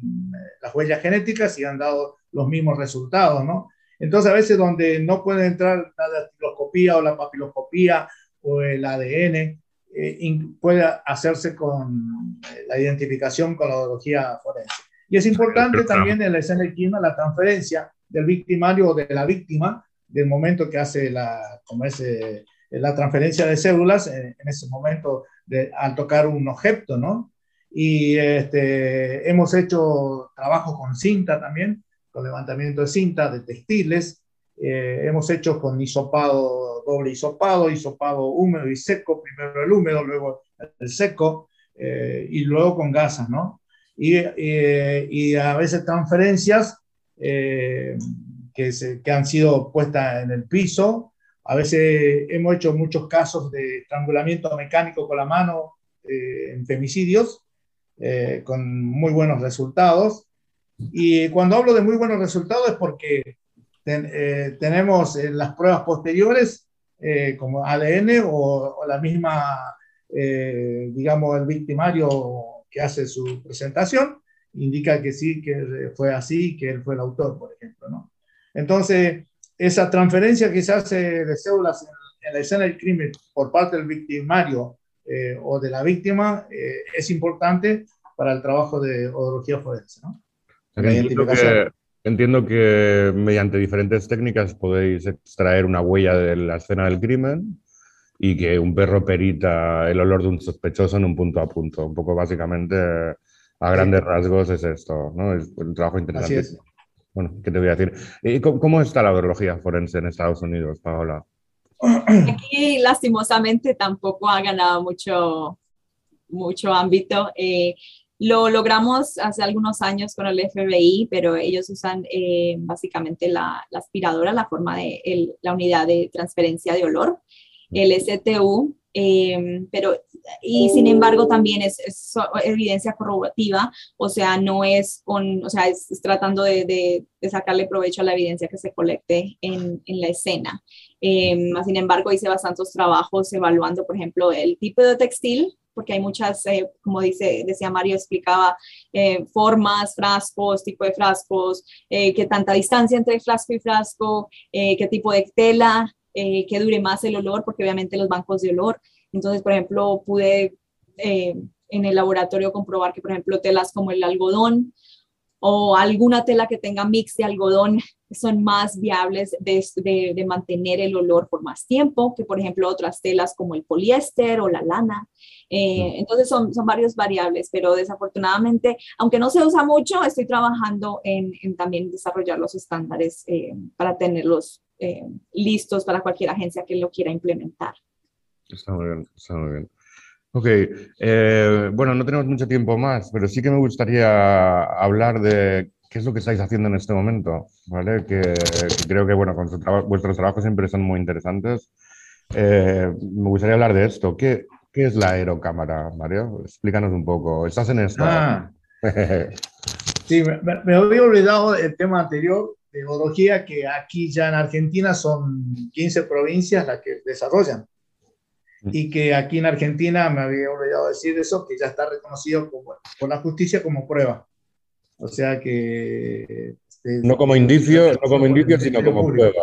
las huellas genéticas y han dado los mismos resultados, ¿no? Entonces, a veces donde no puede entrar la dactiloscopía o la papiloscopía o el ADN, eh, puede hacerse con eh, la identificación con la odología forense. Y es importante también en la escena del clima la transferencia del victimario o de la víctima del momento que hace la, como eh, la transferencia de células en, ese momento de, al tocar un objeto, ¿no? Y este, hemos hecho trabajo con cinta también, con levantamiento de cinta, de textiles. Eh, hemos hecho con hisopado, doble hisopado, hisopado húmedo y seco, primero el húmedo, luego el seco, eh, y luego con gasas, ¿no? Y, eh, y a veces transferencias que, se, que, han sido puestas en el piso. A veces hemos hecho muchos casos de estrangulamiento mecánico con la mano en femicidios, con muy buenos resultados. Y cuando hablo de muy buenos resultados es porque eh, tenemos en las pruebas posteriores, eh, como ADN o, la misma, eh, digamos, el victimario que hace su presentación, indica que sí, que fue así, que él fue el autor, por ejemplo. ¿no? Entonces, esa transferencia que se hace de células en, en la escena del crimen por parte del victimario o de la víctima es importante para el trabajo de odología forense. ¿no? Entiendo que, entiendo que mediante diferentes técnicas podéis extraer una huella de la escena del crimen y que un perro perita el olor de un sospechoso en un punto a punto. Un poco básicamente, a grandes rasgos, es esto, ¿no? Es un trabajo interesante. Bueno, ¿qué te voy a decir? ¿Y cómo, está la odología forense en Estados Unidos, Paola? Aquí, lastimosamente, tampoco ha ganado mucho, mucho ámbito. Eh, lo logramos hace algunos años con el FBI, pero ellos usan eh, básicamente la, aspiradora, la forma de la unidad de transferencia de olor. El STU Em, pero, y sin embargo también es, evidencia corroborativa, o sea, no es con, o sea, es, tratando de, sacarle provecho a la evidencia que se colecte en, la escena. Eh, sin embargo, hice bastantes trabajos evaluando, por ejemplo, el tipo de textil, porque hay muchas, eh, como dice, decía Mario, explicaba eh, formas, frascos, tipo de frascos, qué tanta distancia entre frasco y frasco, qué tipo de tela, eh, que dure más el olor, porque obviamente los bancos de olor. Entonces, por ejemplo, pude eh, en el laboratorio comprobar que, por ejemplo, telas como el algodón o alguna tela que tenga mix de algodón son más viables de, de, mantener el olor por más tiempo que, por ejemplo, otras telas como el poliéster o la lana. Eh, entonces son, son varios variables, pero desafortunadamente, aunque no se usa mucho, estoy trabajando en, en también desarrollar los estándares para tenerlos eh, listos para cualquier agencia que lo quiera implementar. Está muy bien, está muy bien. Ok, eh, bueno, no tenemos mucho tiempo más, pero sí que me gustaría hablar de qué es lo que estáis haciendo en este momento, ¿vale? Que, creo que, bueno, con vuestros trabajos siempre son muy interesantes. Eh, me gustaría hablar de esto. ¿Qué, ¿Qué, es la aerocámara, Mario? Explícanos un poco. ¿Estás en esto? Ah. sí, me, me, había olvidado el tema anterior de que aquí ya en Argentina son 15 provincias las que desarrollan. Mm. Y que aquí en Argentina, me había olvidado decir eso, que ya está reconocido por la justicia como prueba. O sea que... Este, no como indicio, no como indicio, sino como prueba.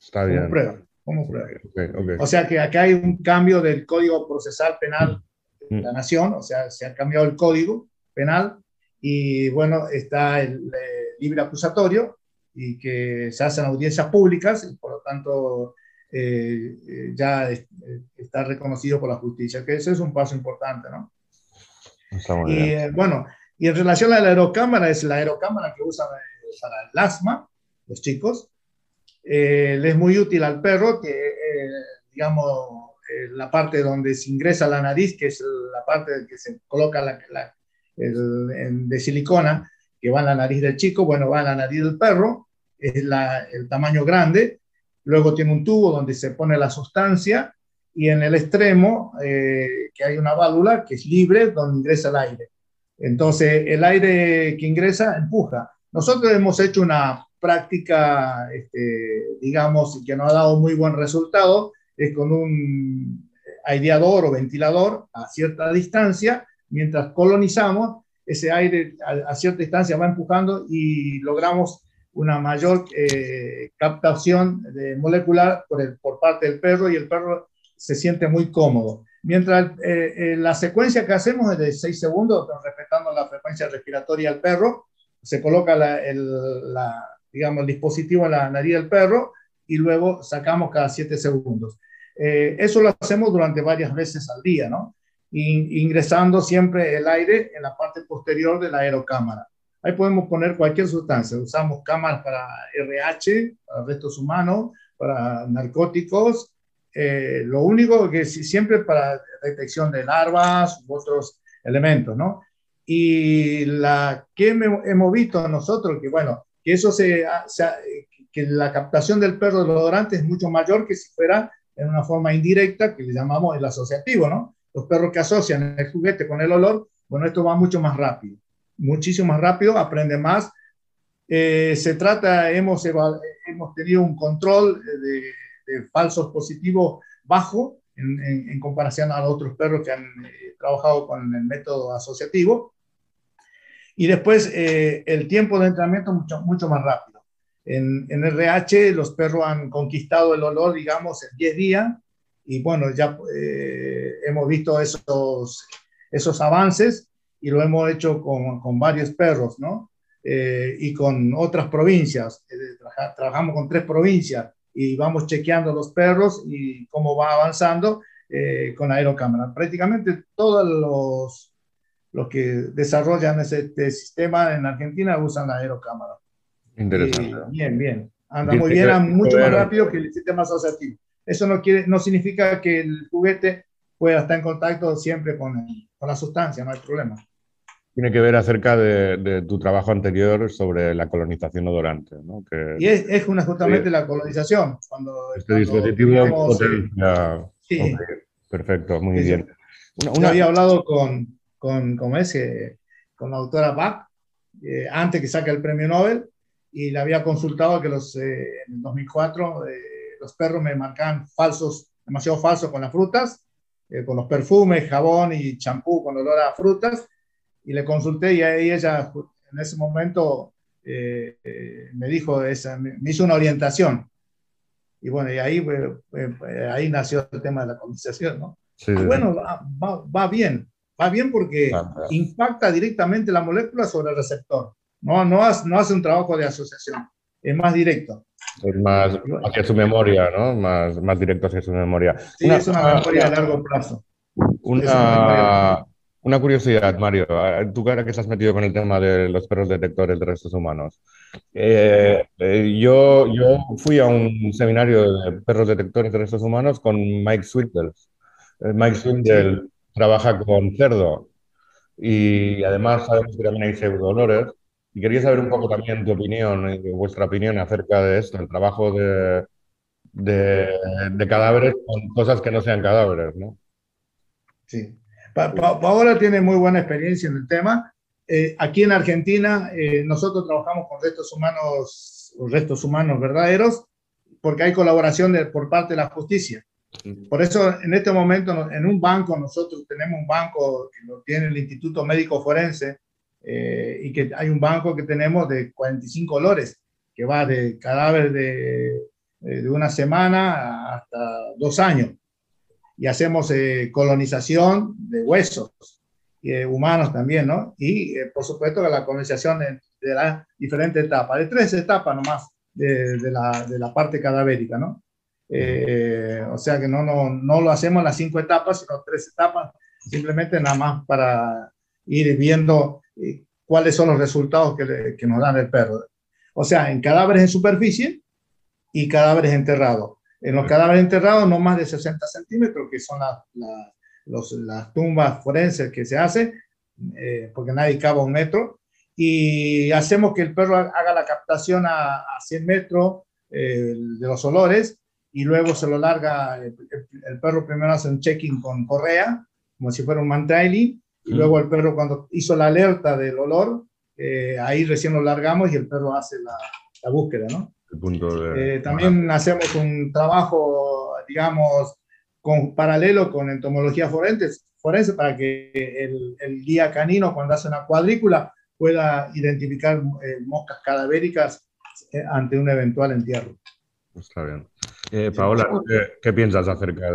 Está bien. Como prueba. Como prueba. O sea que acá hay un cambio del Código Procesal Penal de la mm. Nación, o sea, se ha cambiado el Código Penal y bueno, está el eh, libre acusatorio y que se hacen audiencias públicas y por lo tanto eh, eh, ya eh, está reconocido por la justicia, que ese es un paso importante, ¿no? y bueno, y en relación a la aerocámara, es la aerocámara que usan para el asma, los chicos. le es muy útil al perro que, digamos, la parte donde se ingresa la nariz, que es la parte que se coloca la, el, de silicona, que va en la nariz del chico, bueno, va en la nariz del perro, es el tamaño grande, luego tiene un tubo donde se pone la sustancia y en el extremo eh, que hay una válvula que es libre donde ingresa el aire. Entonces el aire que ingresa empuja. Nosotros hemos hecho una práctica, este, digamos, que nos ha dado muy buen resultado, es con un aireador o ventilador a cierta distancia, mientras colonizamos, ese aire a, cierta distancia va empujando y logramos una mayor eh, captación de molecular por parte del perro y el perro se siente muy cómodo. Mientras eh, eh, la secuencia que hacemos es de 6 segundos, respetando la frecuencia respiratoria del perro, se coloca el, la, digamos, el dispositivo en la nariz del perro y luego sacamos cada 7 segundos. eso lo hacemos durante varias veces al día, ¿no? ingresando siempre el aire en la parte posterior de la aerocámara. Ahí podemos poner cualquier sustancia. Usamos cámaras para RH, para restos humanos, para narcóticos. Eh, lo único que siempre para detección de larvas u otros elementos, ¿no? Y la que hemos visto nosotros, que bueno, que eso se, que la captación del perro del odorante es mucho mayor que si fuera en una forma indirecta, que le llamamos el asociativo, ¿no? Los perros que asocian el juguete con el olor, bueno, esto va mucho más rápido muchísimo más rápido, aprende más. Eh, se trata, hemos, hemos tenido un control de, falsos positivos bajo en, comparación a otros perros que han eh, trabajado con el método asociativo. Y después eh, el tiempo de entrenamiento mucho, mucho más rápido. En, en, RH los perros han conquistado el olor, digamos, en 10 días y bueno, ya hemos visto esos, esos avances y lo hemos hecho con, con varios perros, ¿no? Eh, y con otras provincias. Eh, trabajamos con tres provincias y vamos chequeando los perros y cómo va avanzando eh, con aerocámara. Prácticamente todos los, los que desarrollan ese, este sistema en Argentina usan la aerocámara. Interesante. bien, bien. Anda muy bien, mucho más rápido que el sistema asociativo. Eso no, quiere, no significa que el juguete pueda estar en contacto siempre con, con la sustancia, no hay problema. Tiene que ver acerca de, tu trabajo anterior sobre la colonización odorante. ¿no? Que, y es, es una, justamente la colonización. Cuando, este dispositivo potencia. Sí, Perfecto, muy bien. Una, había hablado con, con, con, ese, con la doctora Bach eh, antes que saque el premio Nobel y le había consultado que los, eh, en 2004 eh, los perros me marcaban falsos, demasiado falsos con las frutas, con los perfumes, jabón y champú con olor a frutas y le consulté y ella en ese momento me dijo, esa, me hizo una orientación y bueno, y ahí, ahí nació el tema de la colonización, ¿no? bueno, va, va, bien, va bien porque impacta directamente la molécula sobre el receptor. No, no, hace, no hace un trabajo de asociación, es más directo. Es más hacia su memoria, ¿no? Más, más directo hacia su memoria. Sí, es una memoria a largo plazo. Una, una curiosidad, Mario. Tú que ahora que estás metido con el tema de los perros detectores de restos humanos. Eh, eh, yo, yo fui a un seminario de perros detectores de restos humanos con Mike Swindle. Eh, Mike Swindle trabaja con cerdo y además sabemos que también hay pseudolores. Y quería saber un poco también tu opinión, vuestra opinión acerca de esto, el trabajo de, de, de cadáveres con cosas que no sean cadáveres, ¿no? Sí. Paola tiene muy buena experiencia en el tema. Eh, aquí en Argentina eh, nosotros trabajamos con restos humanos, restos humanos verdaderos, porque hay colaboración de, por parte de la justicia. Por eso en este momento en un banco, nosotros tenemos un banco que lo tiene el Instituto Médico Forense eh, y que hay un banco que tenemos de 45 olores, que va de cadáver de, de una semana hasta dos años y hacemos eh, colonización de huesos eh, humanos también, ¿no? Y eh, por supuesto que la colonización de, las diferentes etapas, de tres etapas nomás de, de, la, de la, parte cadavérica, ¿no? o sea que no, no, no lo hacemos las cinco etapas, sino tres etapas, simplemente nada más para ir viendo cuáles son los resultados que, que nos dan el perro. O sea, en cadáveres en superficie y cadáveres enterrados en los cadáveres enterrados no más de 60 centímetros, que son las tumbas forenses que se hacen, eh, porque nadie cava un metro, y hacemos que el perro haga la captación a, 100 metros eh, de los olores, y luego se lo larga, el, perro primero hace un check-in con correa, como si fuera un mantrailing, y luego el perro cuando hizo la alerta del olor, eh, ahí recién lo largamos y el perro hace la, la búsqueda, ¿no? Eh, también hacemos un trabajo, digamos, con, paralelo con entomología forense, forense para que el, el, guía canino cuando hace una cuadrícula pueda identificar eh, moscas cadavéricas eh, ante un eventual entierro. Está bien. Eh, Paola, ¿qué, piensas acerca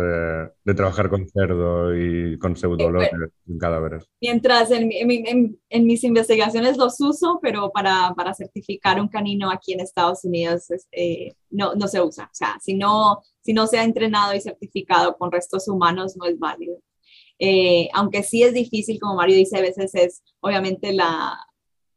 de, trabajar con cerdo y con pseudolores en cadáveres? Mientras en, en, mis investigaciones los uso, pero para, para, certificar un canino aquí en Estados Unidos eh, no, no, se usa. O sea, si no, si no se ha entrenado y certificado con restos humanos, no es válido. Eh, aunque sí es difícil, como Mario dice, a veces es obviamente la,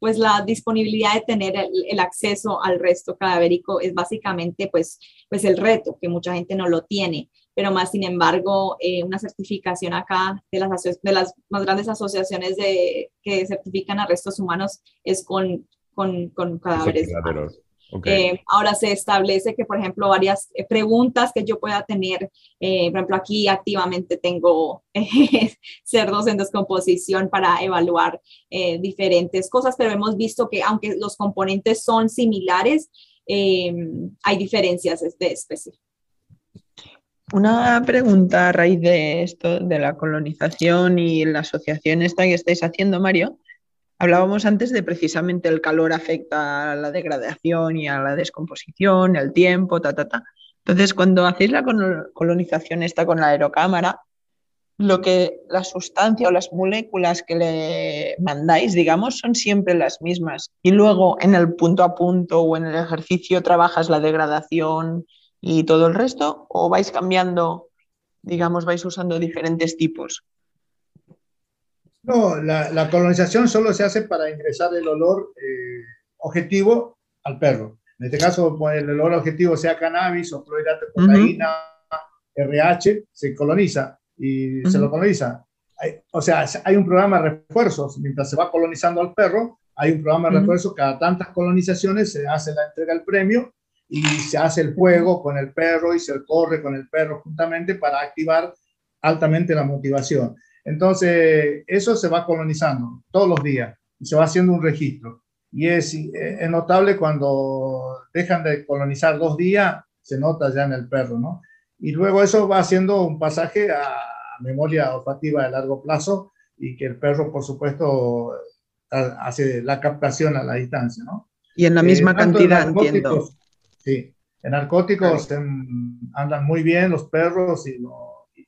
pues la disponibilidad de tener el, acceso al resto cadavérico es básicamente pues, pues el reto, que mucha gente no lo tiene, pero más sin embargo, eh, una certificación acá de las, de las más grandes asociaciones de, que certifican a restos humanos es con, con, con cadáveres. Eh, ahora se establece que, por ejemplo, varias eh, preguntas que yo pueda tener, eh, por ejemplo, aquí activamente tengo cerdos en descomposición para evaluar diferentes cosas, pero hemos visto que aunque los componentes son similares, hay diferencias de especie. Una pregunta a raíz de esto, de la colonización y la asociación esta que estáis haciendo, Mario. Hablábamos antes de precisamente el calor afecta a la degradación y a la descomposición, el tiempo, ta, ta, ta. Entonces, cuando hacéis la colonización esta con la aerocámara, lo que la sustancia o las moléculas que le mandáis, digamos, son siempre las mismas. Y luego en el punto a punto o en el ejercicio trabajas la degradación y todo el resto, o vais cambiando, digamos, vais usando diferentes tipos. No, la, colonización solo se hace para ingresar el olor eh, objetivo al perro. En este caso, pues, el olor objetivo sea cannabis o clorhidrato de cocaína, RH, se coloniza y se lo coloniza. o sea, hay un programa de refuerzos. Mientras se va colonizando al perro, hay un programa de refuerzo. Cada tantas colonizaciones se hace la entrega del premio y se hace el juego con el perro y se corre con el perro juntamente para activar altamente la motivación. Entonces, eso se va colonizando todos los días y se va haciendo un registro. Y es, es notable cuando dejan de colonizar dos días, se nota ya en el perro, ¿no? Y luego eso va haciendo un pasaje a memoria olfativa de largo plazo y que el perro, por supuesto, hace la captación a la distancia, ¿no? Y en la misma eh, cantidad, entiendo. Sí, en narcóticos andan muy bien los perros y,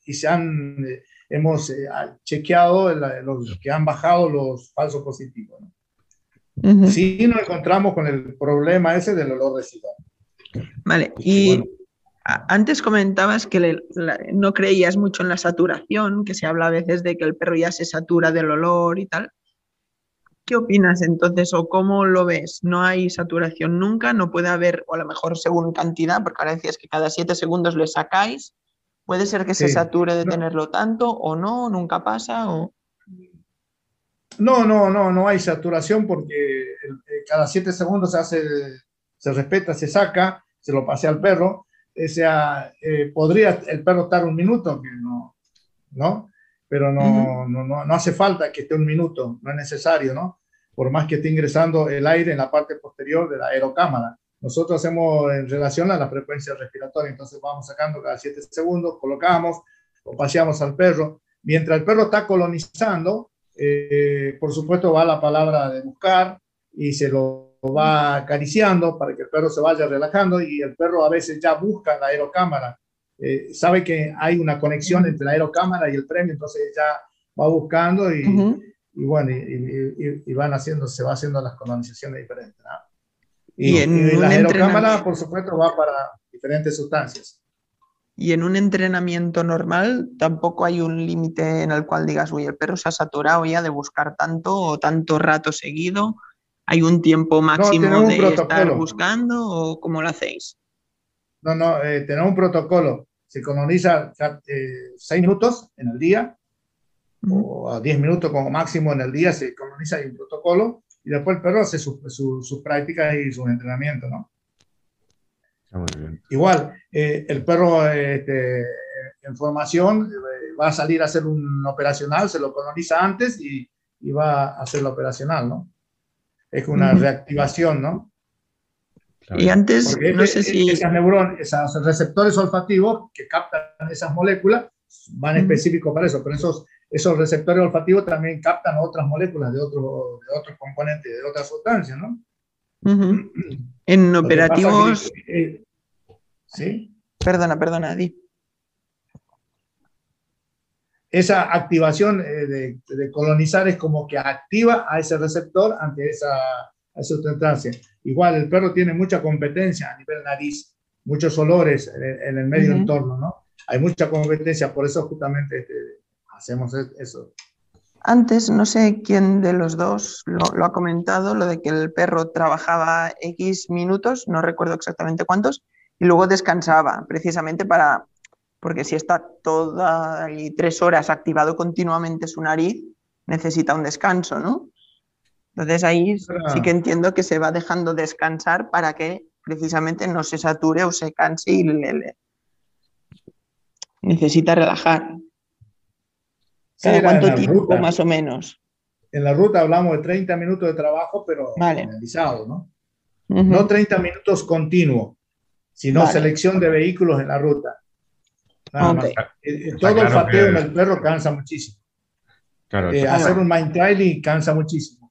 y se han, eh, hemos eh, chequeado los que han bajado los falsos positivos, ¿no? Sí nos encontramos con el problema ese del olor residual. Vale, y antes comentabas que no creías mucho en la saturación, que se habla a veces de que el perro ya se satura del olor y tal. ¿Qué opinas entonces o cómo lo ves? ¿No hay saturación nunca? ¿No puede haber, o a lo mejor según cantidad, porque ahora decías que cada siete segundos le sacáis? ¿Puede ser que se sature de tenerlo tanto o no? ¿Nunca pasa? O... No, no, no, no hay saturación porque eh, cada siete segundos se hace, se respeta, se saca, se lo pasea al perro. O sea, eh, podría el perro estar un minuto, que no, ¿no? Pero no, no, no, no, hace falta que esté un minuto, no es necesario, ¿no? Por más que esté ingresando el aire en la parte posterior de la aerocámara. Nosotros hacemos en relación a la frecuencia respiratoria, entonces vamos sacando cada siete segundos, colocamos, o paseamos al perro. Mientras el perro está colonizando, eh, por supuesto va la palabra de buscar y se lo va acariciando para que el perro se vaya relajando y el perro a veces ya busca la aerocámara, eh, sabe que hay una conexión entre la aerocámara y el premio, entonces ya va buscando y, y bueno, y, van haciendo, se va haciendo las colonizaciones diferentes. Y, en la aerocámara, por supuesto, va para diferentes sustancias. Y en un entrenamiento normal tampoco hay un límite en el cual digas, uy, el perro se ha saturado ya de buscar tanto o tanto rato seguido. ¿Hay un tiempo máximo de estar buscando o cómo lo hacéis? No, no, eh, tenemos un protocolo. Se coloniza eh, seis minutos en el día o a diez minutos como máximo en el día se coloniza un protocolo y después el perro hace sus prácticas y sus entrenamientos, ¿no? Igual, eh, el perro este, en formación eh, va a salir a hacer un operacional, se lo coloniza antes y, y va a hacer la operacional, ¿no? Es una reactivación, ¿no? Y antes, no sé si... Esas neuronas, esos receptores olfativos que captan esas moléculas van específicos para eso, pero esos, esos receptores olfativos también captan otras moléculas de, otro, de otros componentes, de otras sustancias, ¿no? En operativos... Eh, ¿Sí? Perdona, perdona, Di. Esa activación eh, de, colonizar es como que activa a ese receptor ante esa, esa sustancia. Igual el perro tiene mucha competencia a nivel nariz, muchos olores en, el medio entorno, ¿no? Hay mucha competencia, por eso justamente este, hacemos e, eso. Antes, no sé quién de los dos lo, ha comentado, lo de que el perro trabajaba X minutos, no recuerdo exactamente cuántos, y luego descansaba, precisamente para, porque si está toda y tres horas activado continuamente su nariz, necesita un descanso, ¿no? Entonces ahí sí que entiendo que se va dejando descansar para que precisamente no se sature o se canse y le, necesita relajar. Cuánto tiempo más o menos? En la ruta hablamos de 30 minutos de trabajo, pero vale. ¿no? No 30 minutos continuos, sino selección de vehículos en la ruta. Eh, eh, todo el fateo en el perro cansa muchísimo. Eh, hacer un mind trailing cansa muchísimo.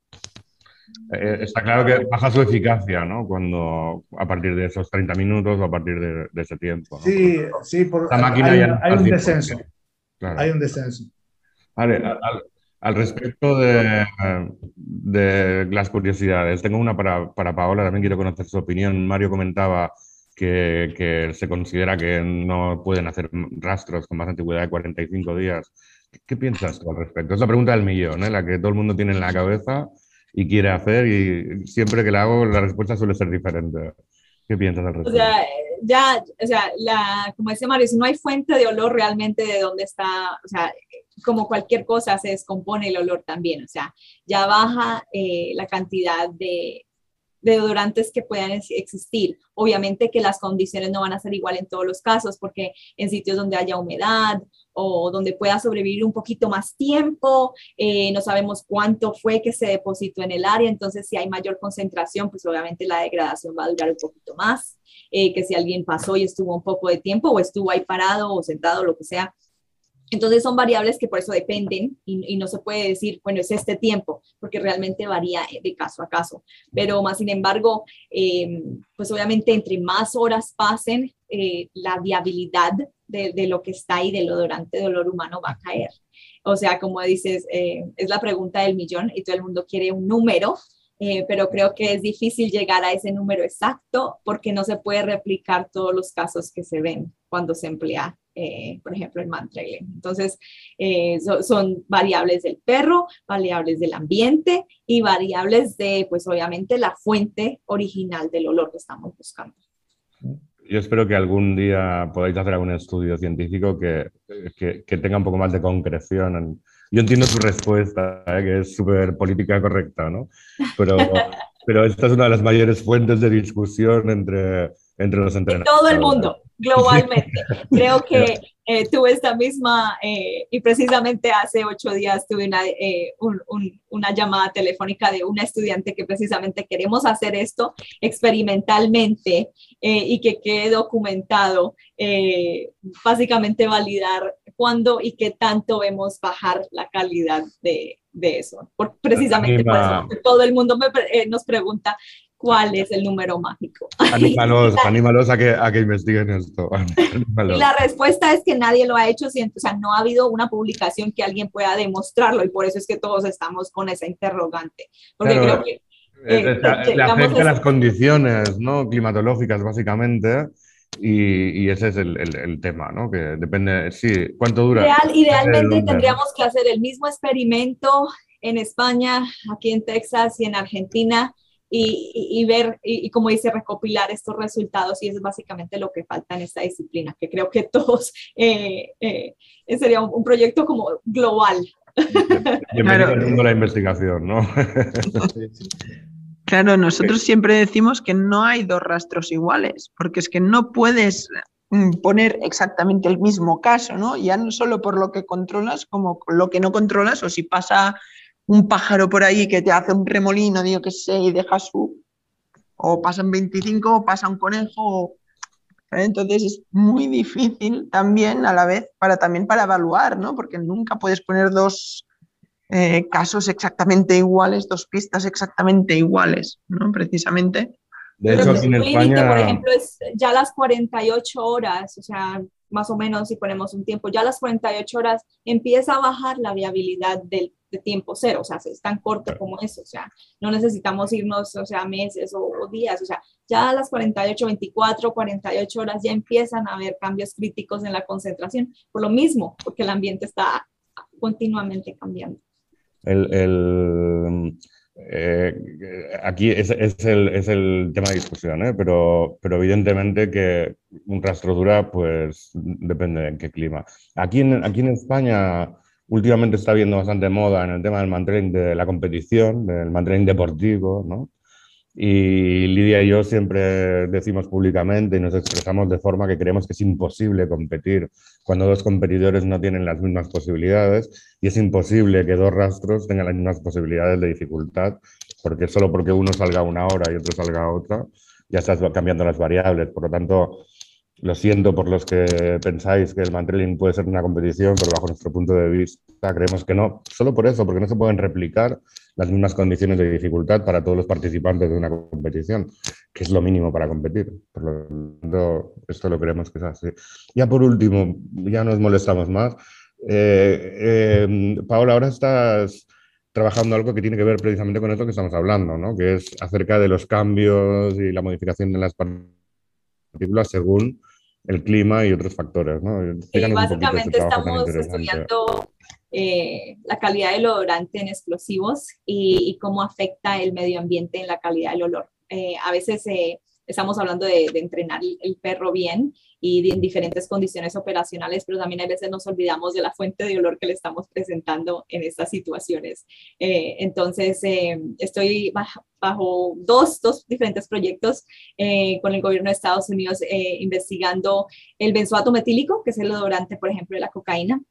está claro que baja su eficacia, ¿no? Cuando a partir de esos 30 minutos o a partir de, ese tiempo. Sí, sí, por, la máquina hay, hay un descenso. Hay un descenso. Vale, al, respecto de, de, las curiosidades, tengo una para, para Paola, también quiero conocer su opinión. Mario comentaba que, se considera que no pueden hacer rastros con más antigüedad de 45 días. ¿Qué, piensas tú al respecto? Es la pregunta del millón, ¿eh? la que todo el mundo tiene en la cabeza y quiere hacer y siempre que la hago la respuesta suele ser diferente. ¿Qué piensas al respecto? O sea, ya, o sea, la, como dice Mario, si no hay fuente de olor realmente de dónde está, o sea, como cualquier cosa se descompone el olor también, o sea, ya baja eh, la cantidad de, deodorantes que puedan existir. Obviamente que las condiciones no van a ser igual en todos los casos, porque en sitios donde haya humedad o donde pueda sobrevivir un poquito más tiempo, eh, no sabemos cuánto fue que se depositó en el área, entonces si hay mayor concentración, pues obviamente la degradación va a durar un poquito más, eh, que si alguien pasó y estuvo un poco de tiempo o estuvo ahí parado o sentado, lo que sea, entonces son variables que por eso dependen y, no se puede decir, bueno, es este tiempo, porque realmente varía de caso a caso. Pero más sin embargo, em, pues obviamente entre más horas pasen, eh, la viabilidad de, lo que está ahí del odorante de olor humano va a caer. O sea, como dices, eh, es la pregunta del millón y todo el mundo quiere un número, eh, pero creo que es difícil llegar a ese número exacto porque no se puede replicar todos los casos que se ven cuando se emplea eh, por ejemplo, el mantrailing. Entonces, eh, son variables del perro, variables del ambiente y variables de, pues obviamente, la fuente original del olor que estamos buscando. Yo espero que algún día podáis hacer algún estudio científico que, que, que tenga un poco más de concreción. Yo entiendo tu respuesta, ¿eh? que es súper política correcta, ¿no? Pero, pero esta es una de las mayores fuentes de discusión entre entre los entrenadores. todo el mundo, globalmente. Creo que eh, tuve esta misma, eh, y precisamente hace ocho días tuve una, eh, una llamada telefónica de una estudiante que precisamente queremos hacer esto experimentalmente y que quede documentado, básicamente validar cuándo y qué tanto vemos bajar la calidad de, de eso. Por, precisamente por eso, todo el mundo me, nos pregunta cuál es el número mágico. Anímalos, a, que, a que investiguen esto. Y la respuesta es que nadie lo ha hecho, o sea, no ha habido una publicación que alguien pueda demostrarlo y por eso es que todos estamos con esa interrogante. Porque creo que... Eh, eh, le afecta las condiciones ¿no? climatológicas, básicamente. Y, y, ese es el, el, tema, ¿no? Que depende, sí, ¿cuánto dura? Real, idealmente tendríamos que hacer el mismo experimento en España, aquí en Texas y en Argentina, y, ver, y, como dice, recopilar estos resultados y es básicamente lo que falta en esta disciplina, que creo que todos eh, eh, sería un, proyecto como global. Bienvenido al mundo de la investigación, ¿no? claro, nosotros siempre decimos que no hay dos rastros iguales, porque es que no puedes mm, poner exactamente el mismo caso, ¿no? Ya no solo por lo que controlas, como lo que no controlas, o si pasa un pájaro por ahí que te hace un remolino, digo que sé, y deja su... O pasan 25, o pasa un conejo. Entonces es muy difícil también a la vez para también para evaluar, ¿no? Porque nunca puedes poner dos eh, casos exactamente iguales, dos pistas exactamente iguales, ¿no? Precisamente. De hecho, aquí en España... por ejemplo, es ya las 48 horas, o sea, más o menos si ponemos un tiempo, ya las 48 horas empieza a bajar la viabilidad del de tiempo cero, o sea, es tan corto como eso, o sea, no necesitamos irnos, o sea, meses o, días, o sea, ya a las 48, 24, 48 horas ya empiezan a haber cambios críticos en la concentración, por lo mismo, porque el ambiente está continuamente cambiando. El, el eh, aquí es, es, el, es, el, tema de discusión, ¿eh? pero, pero evidentemente que un rastro dura, pues depende de en qué clima. Aquí en, aquí en España últimamente está viendo bastante moda en el tema del mantrailing de la competición, del mantrailing deportivo, ¿no? Y Lidia y yo siempre decimos públicamente y nos expresamos de forma que creemos que es imposible competir cuando dos competidores no tienen las mismas posibilidades y es imposible que dos rastros tengan las mismas posibilidades de dificultad, porque solo porque uno salga una hora y otro salga otra, ya estás cambiando las variables. Por lo tanto, lo siento por los que pensáis que el mantrailing puede ser una competición, pero bajo nuestro punto de vista creemos que no. Solo por eso, porque no se pueden replicar las mismas condiciones de dificultad para todos los participantes de una competición, que es lo mínimo para competir. Por lo tanto, esto lo creemos que es así. Ya por último, ya nos molestamos más. Eh, eh, Paola, ahora estás trabajando algo que tiene que ver precisamente con esto que estamos hablando, ¿no? que es acerca de los cambios y la modificación de las partículas según el clima y otros factores. ¿no? básicamente estamos estudiando eh, la calidad del odorante en explosivos y, cómo afecta el medio ambiente en la calidad del olor. Eh, a veces estamos hablando de, entrenar el, perro bien y en diferentes condiciones operacionales, pero también a veces nos olvidamos de la fuente de olor que le estamos presentando en estas situaciones. Eh, entonces, eh, estoy bajo, dos, dos, diferentes proyectos eh, con el gobierno de Estados Unidos investigando el benzoato metílico, que es el odorante, por ejemplo, de la cocaína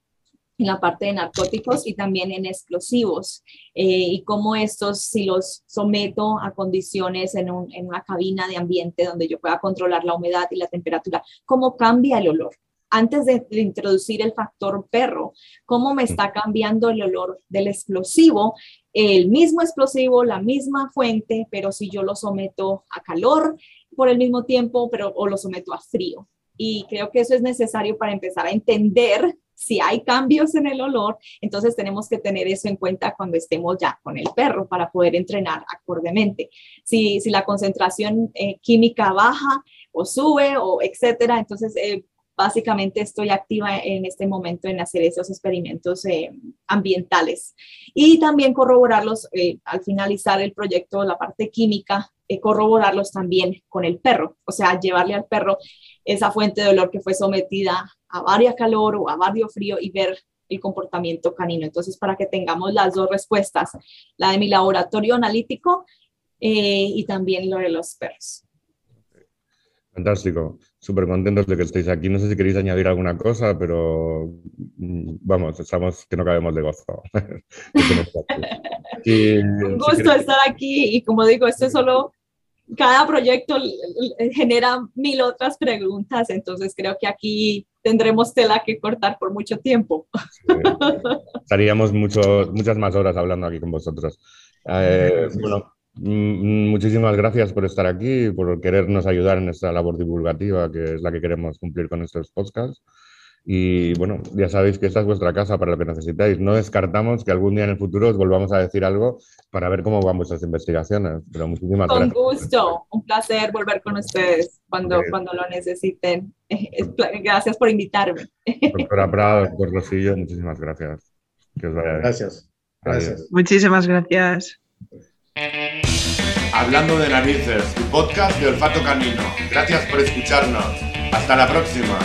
en la parte de narcóticos y también en explosivos eh, y cómo estos si los someto a condiciones en, en, una cabina de ambiente donde yo pueda controlar la humedad y la temperatura, cómo cambia el olor. Antes de, introducir el factor perro, cómo me está cambiando el olor del explosivo, el mismo explosivo, la misma fuente, pero si yo lo someto a calor por el mismo tiempo, pero o lo someto a frío. Y creo que eso es necesario para empezar a entender si hay cambios en el olor, entonces tenemos que tener eso en cuenta cuando estemos ya con el perro para poder entrenar acordemente. Si, si la concentración eh, química baja o sube o etcétera, entonces eh, básicamente estoy activa en este momento en hacer esos experimentos eh, ambientales y también corroborarlos al finalizar el proyecto, la parte química, corroborarlos también con el perro, o sea, llevarle al perro esa fuente de olor que fue sometida a varias calor o a varios frío y ver el comportamiento canino. Entonces, para que tengamos las dos respuestas, la de mi laboratorio analítico eh, y también lo de los perros. Fantástico, súper contentos de que estéis aquí. No sé si queréis añadir alguna cosa, pero mm, vamos, estamos que no cabemos de gozo. Un gusto estar aquí y como digo, esto es solo cada proyecto genera mil otras preguntas, entonces creo que aquí tendremos tela que cortar por mucho tiempo. Estaríamos muchas más horas hablando aquí con vosotros. Eh, bueno, mm, muchísimas gracias por estar aquí, por querernos ayudar en esta labor divulgativa que es la que queremos cumplir con estos podcasts. Y bueno, ya sabéis que esta es vuestra casa para lo que necesitáis. No descartamos que algún día en el futuro os volvamos a decir algo para ver cómo van vuestras investigaciones. Pero muchísimas con gracias. Con gusto, un placer volver con ustedes cuando, cuando lo necesiten. Gracias por invitarme. Doctora Prado, doctor Rosillo, muchísimas gracias. Que os vaya bien. Gracias. Gracias. Muchísimas gracias. Hablando de narices, tu podcast de olfato canino. Gracias por escucharnos. Hasta la próxima.